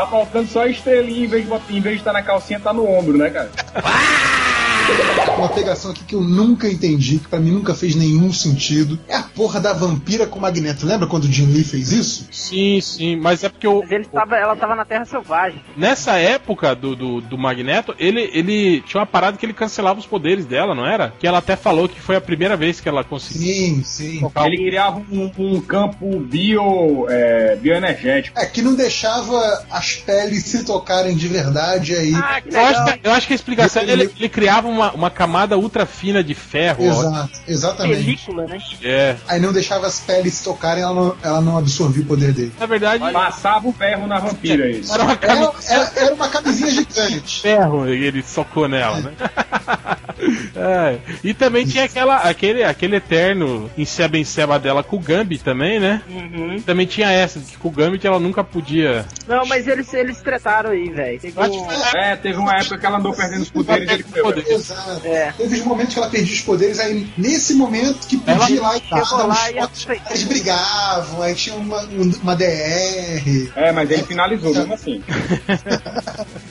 Tá faltando só estrelinha, em vez, de, em vez de estar na calcinha, tá no ombro, né, cara? Uma pegação aqui que eu nunca entendi, que pra mim nunca fez nenhum sentido. É a porra da vampira com magneto. Lembra quando o Jim Lee fez isso? Sim, sim, mas é porque o. Mas ele tava, ela tava na Terra Selvagem. Nessa época do, do, do Magneto, ele, ele tinha uma parada que ele cancelava os poderes dela, não era? Que ela até falou que foi a primeira vez que ela conseguiu. Sim, sim. tocar o- Ele criava um, um campo bio, é, bioenergético. É que não deixava as peles se tocarem de verdade aí. Ah, que Eu acho, que, eu acho que a explicação é ele, ele criava uma, uma camada ultra fina de ferro. ó. Exato, exatamente. Película, né? É. Aí não deixava as peles tocarem, ela não, ela não absorvia o poder dele. Na verdade, Passava o ferro na vampira, isso. era uma camisa Era, era, era uma camisinha gigante. de [LAUGHS] ferro ele socou nela, né? [LAUGHS] É, e também tinha aquela, aquele, aquele eterno enceba enceba dela com o Gambit também, né? Uhum. Também tinha essa, que com o Gambit ela nunca podia. Não, mas eles, eles tretaram aí, velho. Teve um- É, teve uma época que ela andou perdendo os poderes e ele. Exato. É. Teve os momentos que ela perdia os poderes, aí nesse momento que Ela podia ir lá e dar uns e potes, aceitou. eles brigavam, aí tinha uma, um- uma DR. É, mas ele finalizou mesmo assim. [LAUGHS]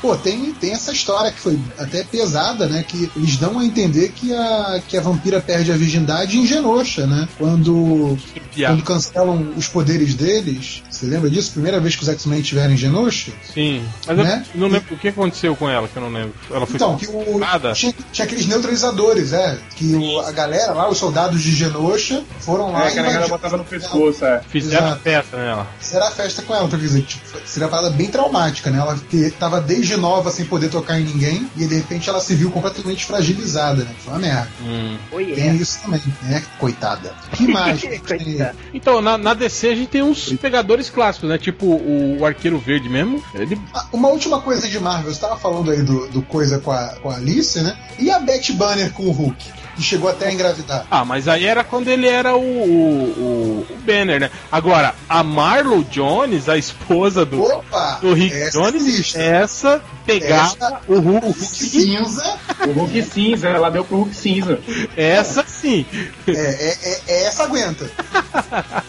Pô, tem, tem essa história que foi até pesada, né? Que eles dão a entender que a, que a vampira perde a virgindade em Genosha, né? Quando, quando cancelam os poderes deles. Você lembra disso? Primeira vez que os X-Men estiveram em Genosha? Sim. Mas Né? eu não lembro o que aconteceu com ela, que eu não lembro. Ela foi Então, que o, nada. tinha, tinha aqueles neutralizadores, é. Que o- a galera lá, os soldados de Genosha, foram lá É, que a galera botava no pescoço, é. Fizeram Exato. festa nela. Fizeram a festa com ela, então, quer dizer, tipo, seria uma parada bem traumática, né? Ela que tava desde nova sem poder tocar em ninguém, e de repente ela se viu completamente fragilizada, né? Foi uma merda. Hum. Tem é. isso também, né? Coitada. que mais? [LAUGHS] Coitada. Então, na, na DC a gente tem uns pegadores clássicos, né? Tipo o, o Arqueiro Verde mesmo. Ele Ah, Uma última coisa de Marvel, você tava falando aí do, do coisa com a, com a Alice, né? E a Betty Banner com o Hulk? Que chegou até a engravidar. Ah, mas aí era quando ele era o, o, o Banner, né? Agora, a Marlo Jones, a esposa do, Opa! do Rick essa Jones, existe. essa pegava Essa- o Hulk, O Hulk cinza O Hulk cinza, ela deu pro Hulk cinza. essa sim. é, é, é- é essa aguenta. [LAUGHS]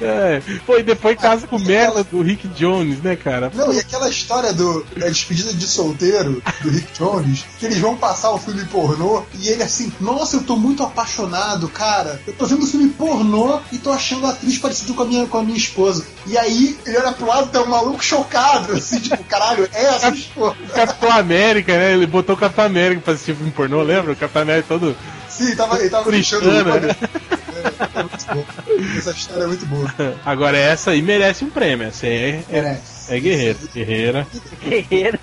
É. Pô, e depois casa com merda do Rick Jones, né, cara? Não, e aquela história do, da despedida de solteiro do Rick Jones, que eles vão passar o filme pornô e ele assim, nossa, eu tô muito apaixonado, cara. Eu tô vendo o filme pornô e tô achando a atriz parecida com a minha, com a minha esposa. E aí ele olha pro lado e tem um maluco chocado, assim, tipo, caralho, é essa esposa. Capitão América, né? Ele botou o Capitão América pra assistir filme pornô, lembra? O Capitão América todo. Sim, tava, ele tava Puritana, fechando o olho. né? É, é. Essa história é muito boa. Agora essa aí merece um prêmio. Essa aí é, é, Merece. É guerreira. Guerreira. Guerreira.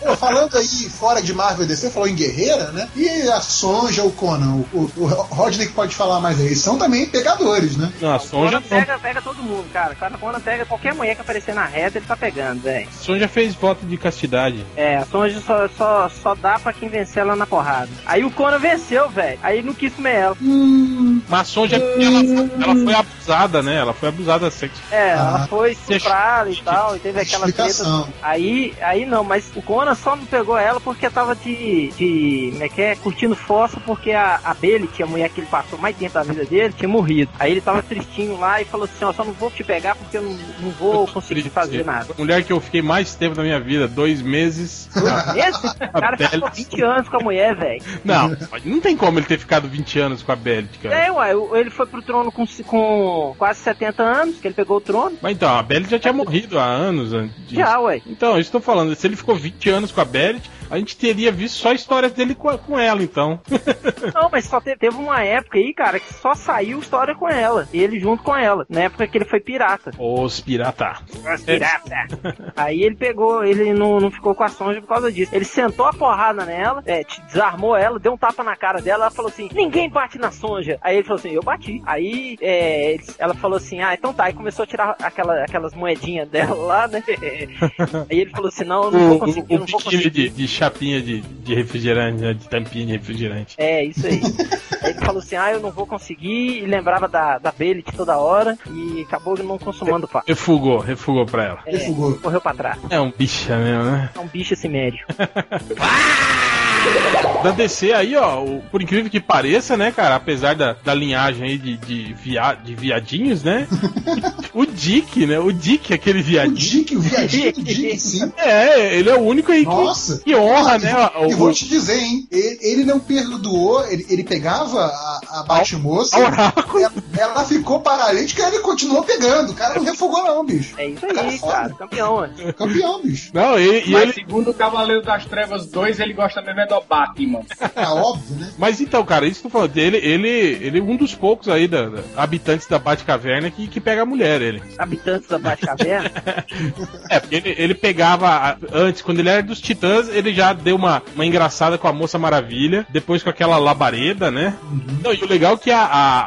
Pô, falando aí fora de Marvel e DC, falou em Guerreira, né? E a Sonja, o Conan, o, o, o Rodney que pode falar mais aí, eles são também pegadores, né? Não, a Conan Sonja, não. pega, pega todo mundo, cara. Cara, Conan pega qualquer mulher que aparecer na reta, ele tá pegando, velho. Sonja fez voto de castidade. É, a Sonja só, só, só dá pra quem vencer ela na porrada. Aí o Conan venceu, velho. Aí não quis comer ela. Mas a Sonja, ela, ela foi abusada, né? Ela foi abusada sexual. É, ela Ah, foi estuprada e tal, e teve aquela treta. Aí, aí não, mas o Conan só não pegou ela porque tava de. de. como é que é? Curtindo fossa porque a, a Belly, a mulher que ele passou mais tempo da vida dele, tinha morrido. Aí ele tava tristinho lá e falou assim: ó, só não vou te pegar porque eu não, não vou conseguir fazer nada. Mulher que eu fiquei mais tempo da minha vida, dois meses. Esse o [LAUGHS] cara Belly. ficou 20 anos com a mulher, velho. Não, não tem como ele ter ficado 20 anos com a Bellet, cara. É, ué, o- ele foi pro trono com, com quase 70 anos, que ele pegou o trono. Mas então, a Bellet já tinha morrido há anos antes disso. Já, ué. Então, eu estou falando, se ele ficou 20 anos com a Bellet, a gente teria visto só histórias dele com, com ela, então. [LAUGHS] Não, mas só te- teve uma época aí, cara, que só saiu história com ela. Ele junto com ela. Na época que ele foi pirata. Os pirata. Pirata. [LAUGHS] Aí ele pegou, ele não, não ficou com a Sonja por causa disso. Ele sentou a porrada nela, é, desarmou ela, deu um tapa na cara dela, ela falou assim: ninguém bate na Sonja. Aí ele falou assim: eu bati. Aí é, ela falou assim: ah, então tá. Aí começou a tirar aquela, aquelas moedinhas dela lá, né? [LAUGHS] Aí ele falou assim: não, eu não O, vou conseguir, o conseguir. de, de chapinha de, de refrigerante, né, de tampinha de refrigerante. É, isso aí. [LAUGHS] aí ele falou assim: ah, eu não vou conseguir. E lembrava da, da Belly toda hora. E acabou não consumando o pá. Refugou, refugou pra ela. É, Refugou. correu pra trás. É um bicha mesmo, né? É um bicho esse médio. [LAUGHS] Da DC aí, ó, o- por incrível que pareça, né, cara, apesar da, da linhagem aí de, de, via, de viadinhos, né? [LAUGHS] o Dick, né? O Dick, aquele O viadinho. Dick, o viadinho do Dick, [LAUGHS] sim. É, ele é o único aí que, Nossa. que honra, né? o- E o- vou te dizer, hein? Ele, ele não perdoou, ele, ele pegava a, a Batmoça, ela, ela ficou paralítica e ele continuou pegando. O cara não refugou, não, bicho. É isso Cara aí, foda. cara. Campeão, mano. Campeão, bicho. Não, e, e Mas ele. segundo o Cavaleiro das Trevas 2, ele gosta mesmo é do Batman. É óbvio, né? Mas então, cara, isso que eu tô falando, ele, ele, ele é um dos poucos aí da, da- habitantes da Batcaverna que, que pega a mulher, ele. Habitantes da Batcaverna. [LAUGHS] É, porque ele, ele pegava. a- Antes, quando ele era dos Titãs, ele já deu uma, uma engraçada com a Moça Maravilha. Depois com aquela labareda, né? Não, e o legal é que a, a,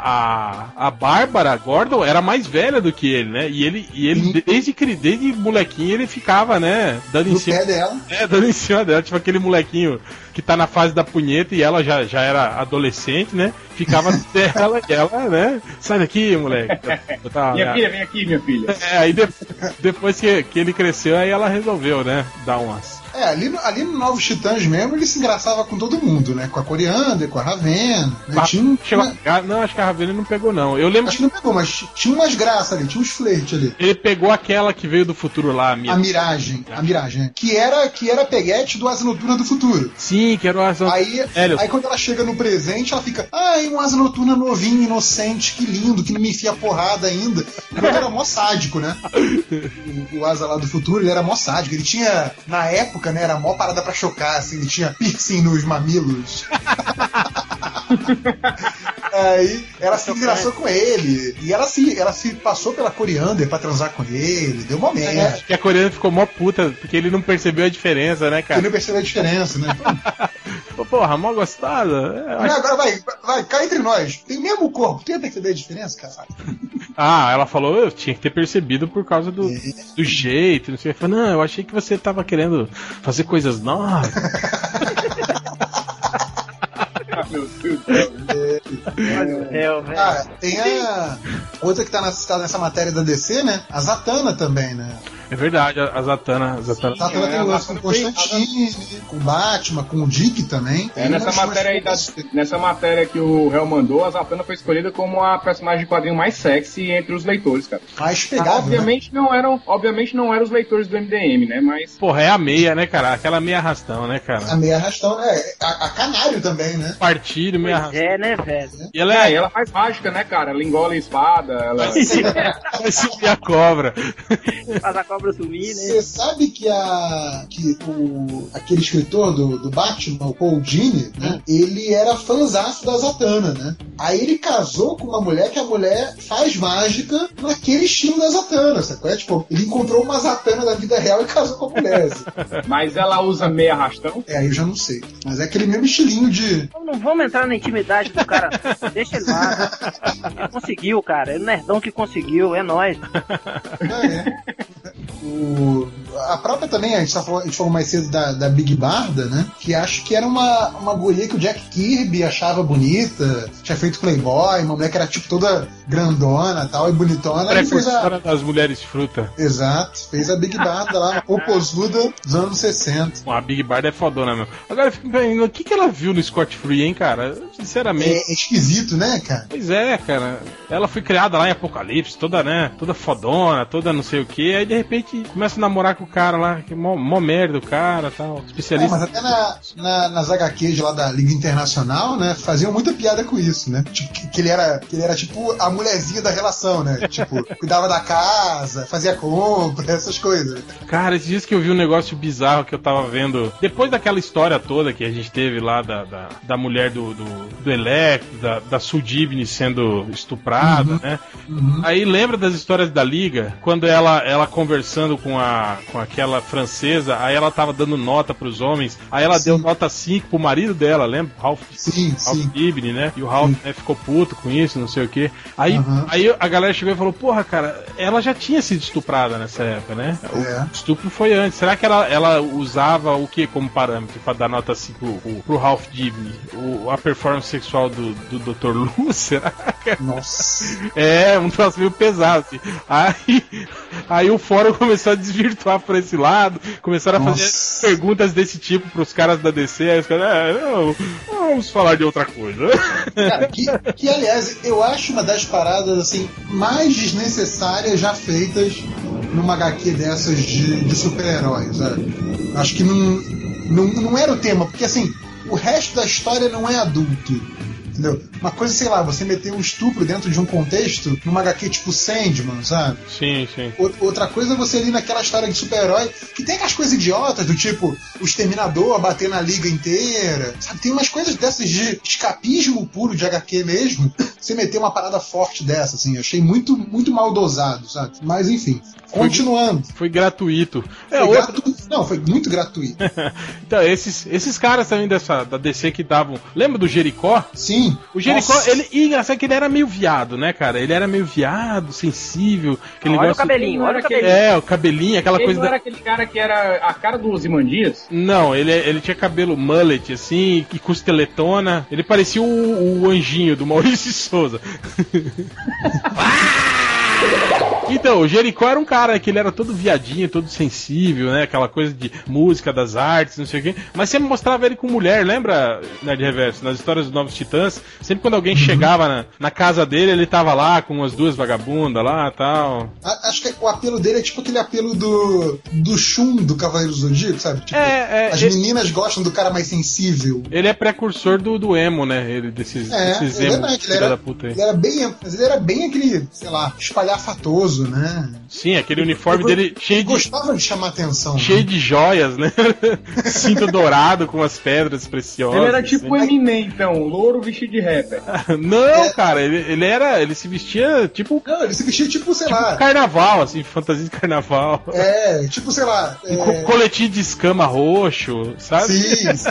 a, a Bárbara Gordon era mais velha do que ele, né? E ele, e ele desde, desde molequinho, ele ficava, né? Dando em cima. pé dela. É, dando em cima dela, tipo aquele molequinho que tá na fase da punheta e ela já, já era adolescente, né? Ficava dela e ela, né? Sai daqui, moleque. Eu tava- Minha filha, vem aqui, minha filha. É, aí de- depois que, que ele cresceu, aí ela resolveu, né? Dar umas. É, ali no, ali no Novos Titãs mesmo, ele se engraçava com todo mundo, né? Com a Coriander, com a Ravena. Né? Tinha, Chegou não, acho que a Ravena não pegou, não. Eu lembro acho que não pegou, mas tinha umas graças ali, tinha uns flertes ali. Ele pegou aquela que veio do futuro lá, a. A Miragem, a Miragem, né? que era que era a peguete do Asa Noturna do Futuro. Sim, que era o Asa Aí, Hélio. aí quando ela chega no presente, ela fica, ai, um Asa Noturna novinho, inocente, que lindo, que não me enfia porrada ainda. Ele era mó sádico, né? [LAUGHS] O, o Asa lá do futuro, ele era mó sádico. Ele tinha, na época, né, era mó parada pra chocar, assim, tinha piercing nos mamilos. [LAUGHS] [LAUGHS] Aí ela se engraçou com ele. E ela se, ela se passou pela Coriander pra transar com ele. Deu uma merda. Acho que a coreana ficou mó puta, porque ele não percebeu a diferença, né, Ele cara? não percebeu a diferença, né? Pô, Porra, mó gostada. É, eu acho- agora vai, vai, cá entre nós. Tem o mesmo corpo. Tem perceber a diferença, cara? Ah, ela falou, eu tinha que ter percebido por causa do, do jeito, não sei que. Falei, não, eu achei que você tava querendo fazer coisas novas. [LAUGHS] [LAUGHS] Meu Deus do céu. Meu Deus, velho. Ah, tem a outra que tá citada nessa matéria da DC, né? A Zatanna também, né? É verdade, a a Zatanna. A Zatanna. A Zatanna é, tem a o lance com tem- Constantine, com o Batman, com o Dick também. É, nessa matéria aí, da, nessa matéria que o Hell mandou, a Zatanna foi escolhida como a personagem de quadrinho mais sexy entre os leitores, cara. mais pegável, né? obviamente não eram, obviamente não eram os leitores do MDM, né? Mas Porra, é a meia, né, cara? Aquela meia arrastão, né, A cara? meia arrastão, né? A, a canário também, né? Partido, meia arrastão. é, né, velho? E ela é, é. ela faz mágica, né, cara? Ela engole espada, ela. [LAUGHS] Vai subir a cobra. Faz a cobra sumir, né? Você sabe que a que o aquele escritor do, do Batman, o Paul Dini, né? Ele era fãzaço da Zatanna, né? Aí ele casou com uma mulher que a mulher faz mágica naquele estilo da Zatanna, sacou? É, tipo, ele encontrou uma Zatanna da vida real e casou com a mulher. assim. [LAUGHS] Mas ela usa meia arrastão. É, aí eu já não sei. Mas é aquele mesmo estilinho de. Não vamos entrar na intimidade do cara. Deixa ele lá. Ele conseguiu, cara. É o nerdão que conseguiu. É nóis. Ah, é. O- a própria também, a gente, tá falando, a gente falou mais cedo da, da Big Barda, né? Que acho que era uma, uma guria que o Jack Kirby achava bonita, tinha feito Playboy, uma mulher que era tipo toda grandona tal, e bonitona. Fez a, Precursora das mulheres fruta. exato, fez a Big Barda lá, uma popozuda dos anos 60. Bom, a Big Barda é fodona mesmo. Agora eu fico pensando, o que, que ela viu no Scott Free, hein, cara? Sinceramente. É, é esquisito, né, cara? Pois é, cara. Ela foi criada lá em Apocalipse, toda, né? Toda fodona, toda não sei o que. Aí de repente começa a namorar com o cara lá, que é mó, mó merda o cara tal. É, Especialista. mas até na, na, nas HQs lá da Liga Internacional, né, faziam muita piada com isso, né? Tipo, que, que ele era, que ele era tipo a mulherzinha da relação, né? [LAUGHS] Tipo, cuidava da casa, fazia compra, essas coisas. Cara, esses dias que eu vi um negócio bizarro que eu tava vendo. Depois daquela história toda que a gente teve lá da, da, da mulher do, do, do Electro, da, da Sudibne sendo estuprada, né? Aí lembra das histórias da Liga, quando ela, ela conversando com, a, com aquela francesa, aí ela tava dando nota pros homens, aí ela Sim. deu nota 5 pro marido dela, lembra? Ralph, Sim, Ralph sim. Ibn, né? E o Ralph né, ficou puto com isso, não sei o que. Aí, Aham. aí a galera chegou e falou: Porra, cara, ela já tinha sido estuprada nessa época, né? O É. estupro foi antes. Será que ela, ela usava o que como parâmetro pra dar nota 5 pro, pro Ralph Dibny? O, a performance sexual do, do Dr. Lu? [LAUGHS] Será? Nossa. É, um troço meio pesado. Assim. Aí, aí o fórum [LAUGHS] começou a desvirtuar pra esse lado, começaram a fazer perguntas desse tipo pros caras da DC. Aí os caras, é, não, vamos falar de outra coisa. [LAUGHS] Cara, que, que aliás, eu acho uma das paradas assim mais desnecessárias já feitas numa HQ dessas de, de super-heróis. Acho que não, não, não era o tema, porque assim, o resto da história não é adulto. Entendeu? Uma coisa, sei lá, você meter um estupro dentro de um contexto numa HQ tipo Sandman, sabe? Sim, sim. Ou- Outra coisa é você ali naquela história de super-herói que tem aquelas coisas idiotas do tipo o exterminador bater na liga inteira. Sabe? Tem umas coisas dessas de escapismo puro de HQ mesmo. [LAUGHS] você meter uma parada forte dessa, assim. Eu achei muito, muito mal dosado, sabe? Mas enfim, continuando. Foi gratuito. É, Foi outro- gratu- Não, foi muito gratuito. [LAUGHS] então, esses, esses caras também dessa, da DC que davam. Lembra do Jericó? Sim. O Jericó, Nossa. ele. E engraçado que ele era meio viado, né, cara? Ele era meio viado, sensível. Aquele Olha o negócio- cabelinho, olha o cabelinho. É, o cabelinho, aquela Ele coisa. não da- era aquele cara que era a cara do Zimandias? Não, ele, ele tinha cabelo mullet, assim, e costeletona. Ele parecia o, o anjinho do Maurício Souza. [LAUGHS] Então, o Jericó era um cara que ele era todo viadinho, todo sensível, né? Aquela coisa de música, das artes, não sei o quê. Mas sempre mostrava ele com mulher, lembra, Nerd Reverso? Nas histórias dos Novos Titãs, sempre quando alguém chegava na, na casa dele, ele tava lá com umas duas vagabundas lá tal. A- Acho que o apelo dele é tipo aquele apelo do, do Shun do Cavaleiro do Zodíaco, sabe? Tipo, É, é, as ele- meninas gostam do cara mais sensível. Ele é precursor do, do emo, né? Ele, desses, É, desses é emo, ele era, da puta aí. ele era bem. Mas ele era bem aquele, sei lá, espalhafatoso, né? Sim, aquele uniforme dele cheio Ele de, gostava de chamar atenção. cheio né? de joias, né? [LAUGHS] Cinto dourado com as pedras preciosas. Ele era tipo o assim. Eminem, então, louro vestido de rapper. [LAUGHS] Não, É. cara, ele, ele era. Ele se vestia tipo, Não, ele se vestia tipo, sei tipo lá. carnaval, assim, fantasia de carnaval. É, tipo, sei lá. [LAUGHS] Um co- É, coletinho de escama roxo, sabe? sim, sim.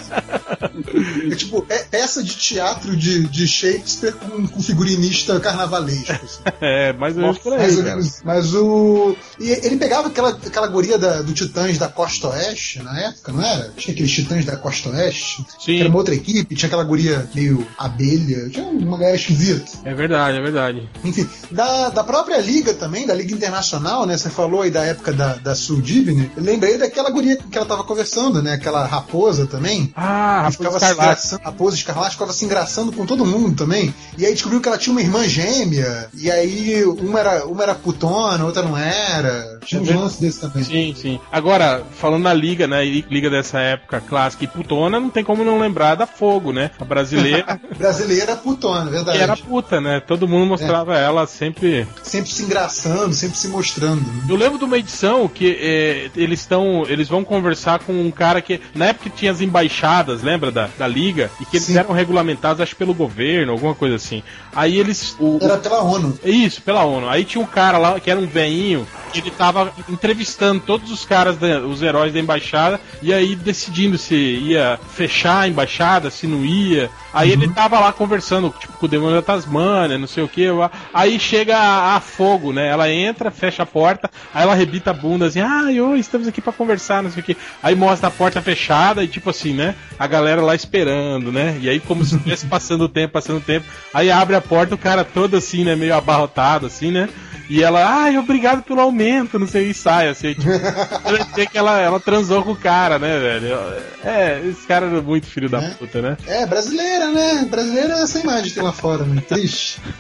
É tipo, é peça de teatro de, de Shakespeare com, com figurinista carnavalesco. assim. É, mais ou menos por aí. Mais ou menos. Mas o. E ele pegava aquela, aquela guria da- do Titãs da Costa Oeste na época, não era? Tinha aqueles Titãs da Costa Oeste. Sim. Era uma outra equipe, tinha aquela guria meio abelha. Tinha uma galera esquisita. É verdade, é verdade. Enfim, da, da própria Liga também, da Liga Internacional, né? Você falou aí da época da, da Sul Divine. Eu lembrei daquela guria com que ela tava conversando, né? Aquela raposa também. Ah, Raposa ficava Escarlate. raposa escarlate ficava se engraçando com todo mundo também. E aí descobriu que ela tinha uma irmã gêmea. E aí uma era, uma era putona, outra não era. Tinha um É lance desse também. Sim, sim. Agora, falando na liga, né? e Liga dessa época clássica e putona, não tem como não lembrar da Fogo, né? A brasileira [LAUGHS] Brasileira putona, verdade. que era puta, né? Todo mundo mostrava ela sempre. Sempre se engraçando, sempre se mostrando. né? Eu lembro de uma edição que é, eles estão. Eles vão conversar com um cara que. Na época tinha as embaixadas, lembra? Da, da liga, e que eles Sim. eram regulamentados, acho, pelo governo, alguma coisa assim. Aí eles. O, Era pela ONU. Isso, pela ONU. Aí tinha um cara lá que era um veinho, que ele tava entrevistando todos os caras, da- os heróis da embaixada, e aí decidindo se ia fechar a embaixada, se não ia. Aí ele tava lá conversando, tipo, com o demônio da Tasmânia, não sei o que. Aí chega a, a fogo, né? Ela entra, fecha a porta, aí ela rebita a bunda assim, ai, oi, estamos aqui pra conversar, não sei o que. Aí mostra a porta fechada e tipo assim, né? A galera lá esperando, né? E aí, como se estivesse [LAUGHS] passando o tempo, passando o tempo. Aí abre a porta, o cara todo assim, né? Meio abarrotado, assim, né? E ela, ai, obrigado pelo aumento, não sei, e sai, assim. Tipo, [LAUGHS] ela dizer que ela, ela transou com o cara, né, velho? É, esse cara era muito filho da Né? puta, né? É, brasileira, né? Brasileira é essa imagem que tem lá fora, né? Triste. [LAUGHS]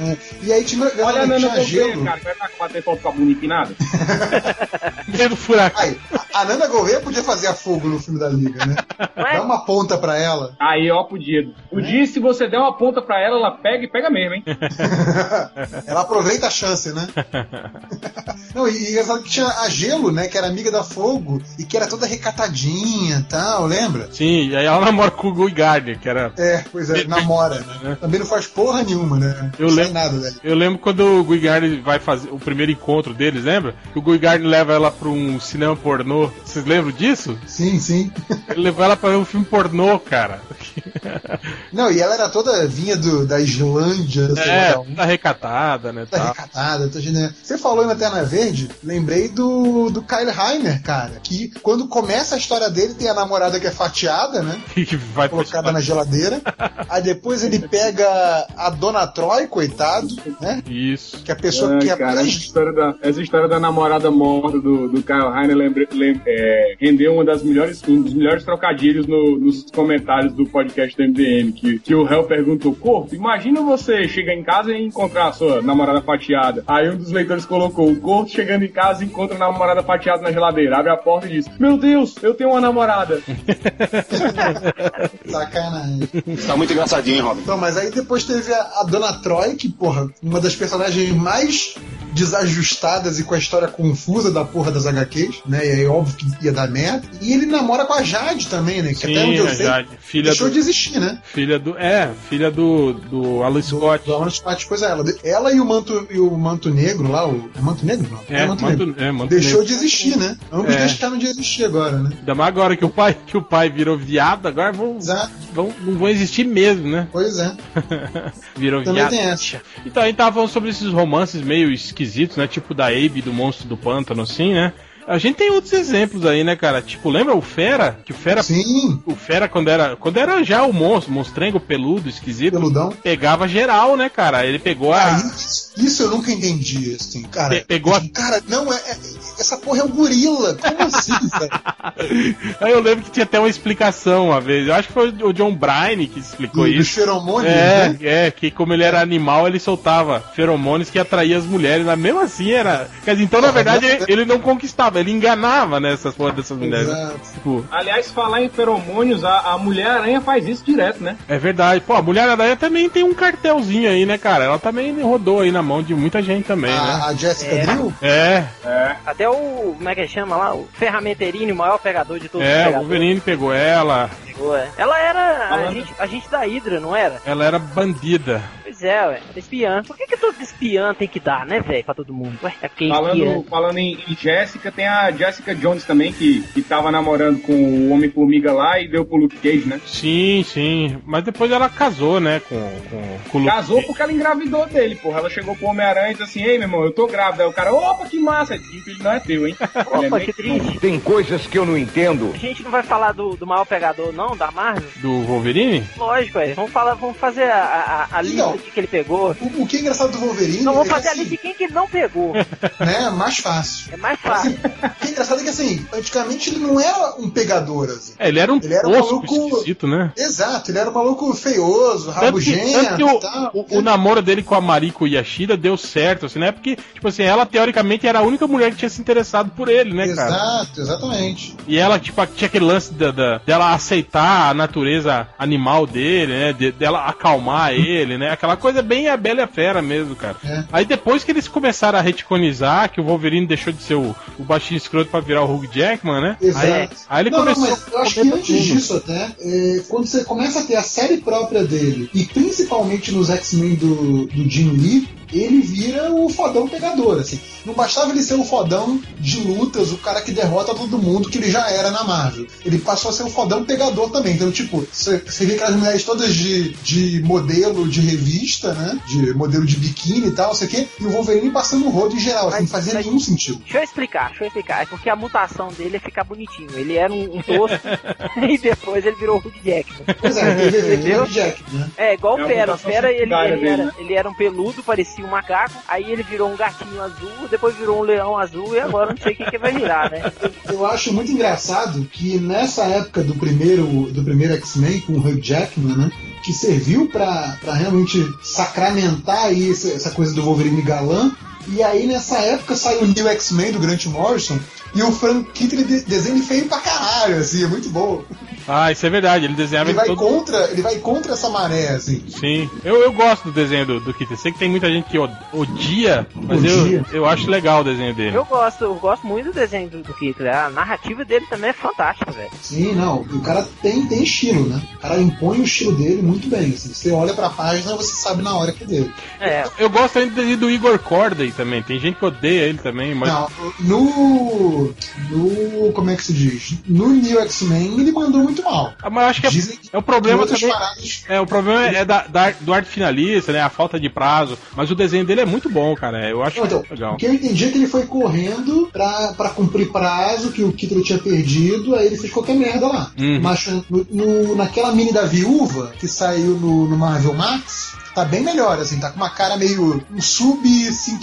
É, e aí tinha, Olha a tinha Nana Gouveia, gelo. cara, que vai estar com bater foto com a bunda empinada. Meio do furacão. Aí, a Nana Gouveia podia fazer a fogo no filme da Liga, né? Dá uma ponta pra ela. Aí, ó, podia. Podia, se você der uma ponta pra ela, ela pega e pega mesmo, hein? [LAUGHS] ela aproveita a chance, né? [LAUGHS] Não, e, engraçado que tinha a Gelo, né? Que era amiga da Fogo e que era toda recatadinha e tal, lembra? Sim, e aí ela [LAUGHS] namora com o Guy Gardner, que era. É, pois é, namora, né? [LAUGHS] Também não faz porra nenhuma, né? Eu não lembro- nada dali. Eu lembro quando o Guy Gardner vai fazer o primeiro encontro deles, lembra? Que o Guy Gardner leva ela pra um cinema pornô. Vocês lembram disso? Sim, sim. Ele levou ela pra ver um filme pornô, cara. Não, e ela era toda vinha do, da Islândia, sei É, lá, tá recatada, né? Tá Tá. Genial. Você falou em Lanterna Verde, lembrei do, do Kyle Heimer, cara, que quando começa a história dele tem a namorada que é fatiada, né? Que [LAUGHS] vai Colocada na geladeira. [LAUGHS] Aí depois ele pega a Dona Troy, coitado, né? Isso. Que é a pessoa que é cara, essa história, da, essa história da namorada morta do, do Kyle Heiner lembre, lem- é, rendeu uma das melhores, um dos melhores trocadilhos no- nos comentários do podcast do MDM, que, que o réu perguntou, Corto, imagina você chegar em casa e encontrar a sua namorada fatiada. Aí um dos leitores colocou, o Corto chegando em casa encontra a namorada fatiada na geladeira, abre a porta e diz, meu Deus, eu tenho uma namorada. [LAUGHS] Sacanagem. Tá muito engraçadinho, hein, Robin? Então, mas aí depois teve a, a Dona Troy, que, porra, uma das personagens mais desajustadas e com a história confusa da porra das HQs, né? E aí, óbvio que ia dar merda. E ele namora com a Jade também, né? Que Sim, até onde eu sei, Jade, filha deixou do- de existir, né? Filha do. É, filha do, do Alan Scott. Do Alan Scott, pois é, ela, ela e o manto, e o manto negro lá, o. É manto negro? Não. É, manto manto- negro. é, manto Deixou negro. de existir, né? Ambos É. deixaram de existir agora, né? Ainda mais agora que o pai, que o pai virou viado, agora vão, Exato. vão, não vão existir mesmo, né? Pois é. [LAUGHS] virou Também viado. tem essa. Então, a gente tava falando sobre esses romances meio esquisitos, né? Tipo da Abe do Monstro do Pântano, assim, né? A gente tem outros exemplos aí, né, cara? Tipo, lembra o Fera? Que o Fera. Sim, O Fera, quando era, quando era já o monstro, monstrengo peludo, esquisito, peludão. pegava geral, né, cara? Ele pegou a. Ah, isso, eu nunca entendi, assim, cara. Pe- pegou a- Cara, não, é, é- essa porra é um gorila. Como assim, [LAUGHS] velho? [LAUGHS] Aí eu lembro que tinha até uma explicação uma vez. Eu acho que foi o John Bryan que explicou Do- isso. feromônios, É, né? é, que como ele era animal, ele soltava feromônios que atraía as mulheres. Mas mesmo assim era. Quer dizer, então na verdade ele, ele não conquistava, ele enganava nessas porra dessas mulheres. Exato. Tipo, Aliás, falar em feromônios, a, a Mulher-Aranha faz isso direto, né? é verdade. Pô, a Mulher Aranha também tem um cartelzinho aí, né, cara? Ela também rodou aí na mão de muita gente também, né? A, a Jessica É. Drill? É, É. Até o. Como é que chama lá? O Ferramenterini, o maior pegador de todos os é, o. Wolverine pegou ela, pegou, é. Ela era a gente, a gente da Hydra, não era? ela era bandida. Pois é, ué. Espiã. Por que, que todo espiã tem que dar, né, velho, pra todo mundo? Ué, é porque é Falando, espiã. falando em, em Jéssica, tem a Jessica Jones também, que, que tava namorando com o Homem-Formiga lá e deu pro Luke Cage, né? Sim, sim. Mas depois ela casou, né, com, com, com o Luke Casou Cage. porque ela engravidou dele, porra. Ela chegou pro Homem-Aranha e disse assim, ei, meu irmão, eu tô grávida. Aí o cara, opa, que massa. Esse filho não é teu, hein? [LAUGHS] É Opa, bem- que triste. Tem coisas que eu não entendo. A gente não vai falar do, do maior pegador, não, da Marvel? Do Wolverine? Lógico, é. Vamos, falar, vamos fazer a, a, a lista Não. de que ele pegou. O, o que é engraçado do Wolverine Não, vamos é que, fazer a assim, lista de quem que ele não pegou. [LAUGHS] né, mais fácil. É mais fácil. [LAUGHS] O que é engraçado é que, assim, antigamente ele não era um pegador, assim. É, ele era um Ele era um maluco- esquisito, né? Exato, ele era um maluco feioso, Tanto que, rabugento tanto que o, tal. o, o namoro dele com a Mariko Yashida deu certo, assim, né? Porque, tipo assim, ela teoricamente era a única mulher que tinha se interessado por ele, né, cara? Exato, exatamente. E ela, tipo, tinha aquele lance da, da- dela aceitar a natureza animal dele, né? De- dela acalmar ele, né? Aquela coisa bem a Bela e a Fera mesmo, cara. É. Aí depois que eles começaram a reticonizar, que o Wolverine deixou de ser o, o baixinho escroto pra virar o Hugh Jackman, né? Exato. Aí, aí ele não, não, começou. mas eu acho que antes disso até, é, quando você começa a ter a série própria dele, e principalmente nos X-Men do, do Jim Lee, ele vira o fodão pegador, assim. Não bastava ele ser o fodão de lutas, o cara que derrota todo mundo, que ele já era na Marvel. Ele passou a ser o fodão pegador também. Então, tipo, você vê aquelas mulheres todas de, de modelo de revista, né? De modelo de biquíni e tal, não sei o quê, e o Wolverine passando o rodo em geral, assim, não fazia Mas- nenhum sentido. Deixa eu explicar, deixa eu explicar. É porque a mutação dele é ficar bonitinho. Ele era um, um tosco [LAUGHS] e depois ele virou o Hugh Jackman. Pois é, ele ele é o Jack, né? É, igual É o a Fera. O Fera, ele, ele, era, né? ele era um peludo, parecia um macaco. Aí ele virou um gatinho azul, depois virou um leão azul e agora não sei o que, que vai virar, né? Eu acho muito engraçado que nessa época do primeiro, do primeiro X-Men com o Hugh Jackman, né? Que serviu pra realmente sacramentar aí essa coisa do Wolverine galã. E aí nessa época saiu o New X-Men do Grant Morrison. E o Frank Kitty de, desenho feio pra caralho, assim, é muito bom. Ah, isso é verdade. Ele desenhava Ele ele vai todo. contra, ele vai contra essa maré, assim. Sim, eu, eu gosto do desenho do, do Kit. Sei que tem muita gente que od- odia, mas Odia. eu, eu acho legal o desenho dele. Eu gosto, eu gosto muito do desenho do, do Hitler. A narrativa dele também é fantástica, velho. Sim, não, o cara tem, tem estilo, né? O cara impõe o estilo dele muito bem. Assim. Você olha pra página, você sabe na hora que é dele. É, Eu gosto ainda do desenho do Igor Corday também. Tem gente que odeia ele também, mas. Não, no. No. Como é que se diz? No New X-Men ele mandou muito mal. Ah, mas eu acho que é, Dizem que é o problema também. paradas. É, o problema é da, da- do arte finalista, né? A falta de prazo. Mas o desenho dele é muito bom, cara. Eu acho então, legal. o que eu entendi é que ele foi correndo pra, pra cumprir prazo que o Kittle tinha perdido, aí ele fez qualquer merda lá. Uhum. Mas no, no- naquela mini da viúva que saiu no, no Marvel Max, tá bem melhor, assim, tá com uma cara meio um sub 5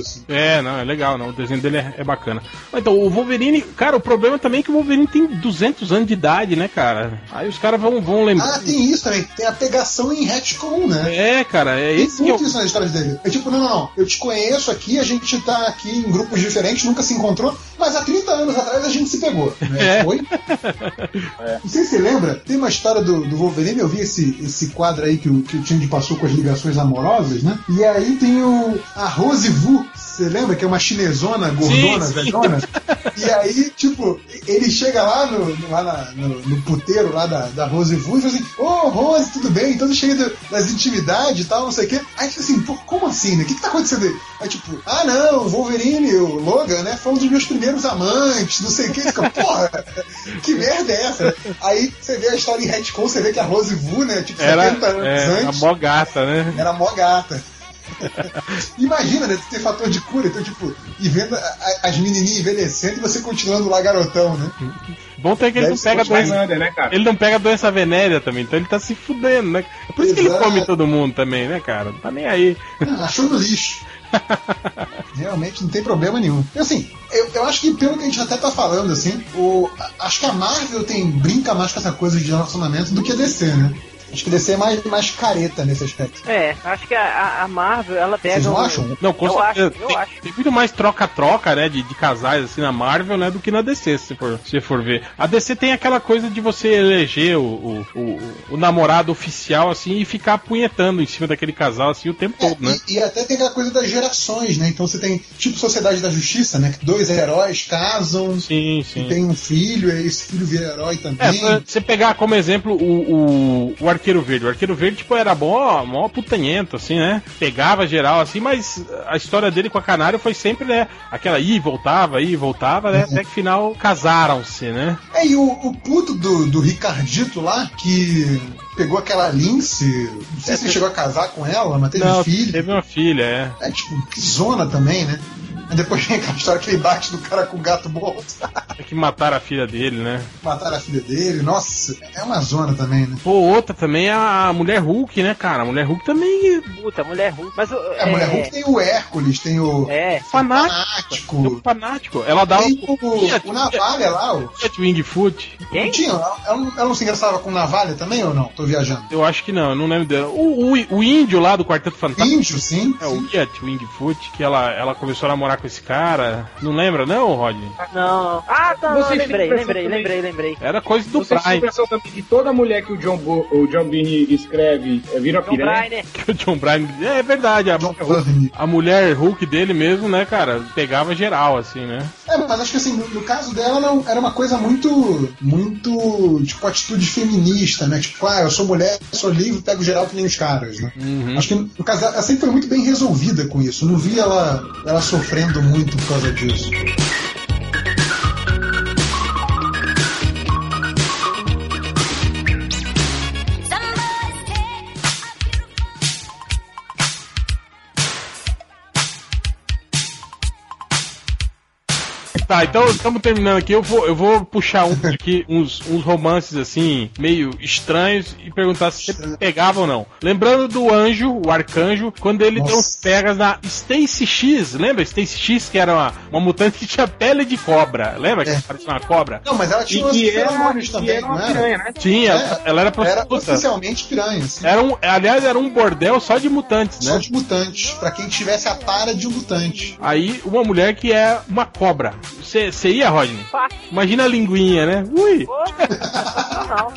assim. É, não, é legal, não. O desenho dele é, é bacana. Mas Então, o Wolverine, cara, o problema também é que o Wolverine tem 200 anos de idade, né, cara? Aí os caras vão, vão lembrar. Ah, tem isso também, tem a pegação em retcon, né? É, cara, é Tem esse eu. muito isso nas histórias dele. É tipo, não, não, não. Eu te conheço aqui, a gente tá aqui em grupos diferentes, nunca se encontrou, mas há 30 anos atrás a gente se pegou. Né? É. Foi. [LAUGHS] Não sei se você lembra, tem uma história do, do Wolverine, eu vi esse, esse quadro aí que o, que o Change passou com as ligações amorosas, né? E aí tem o, a Rose Vu, você lembra que é uma chinesona, gordona, Sim, sim. velhona? E aí, tipo, ele chega lá no, lá na- no, no puteiro lá da, da Rose Vu e fala assim: Ô Rose, tudo bem? Então cheio das intimidades e tal, não sei o quê. Aí fica assim, pô, como assim, né? O que, que tá acontecendo aí? Aí, tipo, ah não, o Wolverine, o Logan, né? Foi um dos meus primeiros amantes, não sei o quê. Fica, porra, que merda é essa? Aí você vê a história em retcon, você vê que a Rose Vu, né? Tipo, Era 70 anos é, antes mó gata, né? era mó gata. Imagina, né? Ter fator de cura, então, tipo, e vendo as menininhas envelhecendo e você continuando lá garotão, né? Bom tem que ele Deve não pega doença. under, né, cara? Ele não pega doença venérea também, então ele tá se fudendo, né? É por isso que ele Exato. come todo mundo também, né, cara? Não tá nem aí. Ah, Achou no lixo. [LAUGHS] Realmente não tem problema nenhum. E, assim, eu, eu acho que pelo que a gente até tá falando, assim, o, acho que a Marvel tem brinca mais com essa coisa de relacionamento do que a DC, né? Acho que DC é mais, mais careta nesse aspecto. É, acho que a, a- Marvel, ela pega. Vocês não um- acham? Não, com Eu certeza. acho, eu tem, acho. tem muito mais troca-troca, né, de, de casais assim na Marvel, né, do que na DC, se for, se for ver. A DC tem aquela coisa de você eleger o, o, o, o namorado oficial, assim, e ficar punhetando em cima daquele casal, assim, o tempo É, todo, né? e, e até tem aquela coisa das gerações, né? Então você tem, tipo, Sociedade da Justiça, né? Que dois heróis casam, Sim, e sim. tem um filho, e esse filho vira herói É, também. pra você pegar como exemplo o, o, o Arqueiro Verde. O Arqueiro Verde, tipo, era mó, mó putanhento, assim, né? Pegava geral, assim, mas a história dele com a Canário foi sempre, né? Aquela ia e voltava, e voltava, né? Até que final casaram-se, né? É, e o, o puto do, do Ricardito lá, que pegou aquela Lince, não sei se ele chegou a casar com ela, mas teve Não, filho. teve uma filha, é. É tipo, que zona também, né? Aí depois vem aquela história que ele bate no cara com o gato morto. Tem que matar a filha dele, né? Mataram a filha dele. Nossa, é uma zona também, né? Pô, outra também é a Mulher Hulk, né, cara? A Mulher Hulk também Puta, mulher ruim. Mas o- É, a mulher Hulk tem o Hércules, tem o É, é fanático. É Fanático. Ela dava tem o, o Navalha lá, o. Wingfoot. quem? Não tinha? Ela, ela não- ela não se engraçava com Navalha também ou não? Tô viajando. Eu acho que não, eu não lembro dela. O, o, o índio lá do Quarteto Fantástico. Índio, sim. É o sim. Iat Wingfoot, que ela, ela começou a namorar com esse cara. Não lembra, não, Rodney? Não. Ah, tá, não, Vocês lembrei, lembrei, lembrei, lembrei. Era coisa do Vocês a Brian. impressão também que toda mulher que o John, Bo, o John Byrne escreve é, vira John piranha? Bryan, né? Que [LAUGHS] o John Bryan. É verdade, a, a mulher Hulk dele mesmo, né, cara, pegava geral, assim, né? É, mas acho que assim, no, no caso dela não, era uma coisa muito, muito, tipo, atitude feminista, né? Tipo, ah, eu sou mulher, sou livre, pego geral que nem os caras, né? Uhum. Acho que no caso ela sempre foi muito bem resolvida com isso. Não vi ela, ela sofrendo muito por causa disso. Tá, então estamos terminando aqui. Eu vou, eu vou puxar um aqui, uns, uns romances assim, meio estranhos, e perguntar se você pegava ou não. Lembrando do anjo, o arcanjo, quando ele deu uns Nossa. pegas na Stacy X, lembra? Stacy X, que era uma, uma mutante que tinha pele de cobra. Lembra que É. parecia uma cobra? Não, mas ela E tinha que era, feromônios que também, era não era? piranha, né? Tinha, É. ela era Era prostituta. oficialmente piranha. Era um, aliás, era um bordel só de mutantes, Só né? de mutantes, pra quem tivesse a tara de um mutante. Aí, uma mulher que é uma cobra. Você ia, Rodney? Fácil. Imagina a linguinha, né? Ui! Pô, sensacional.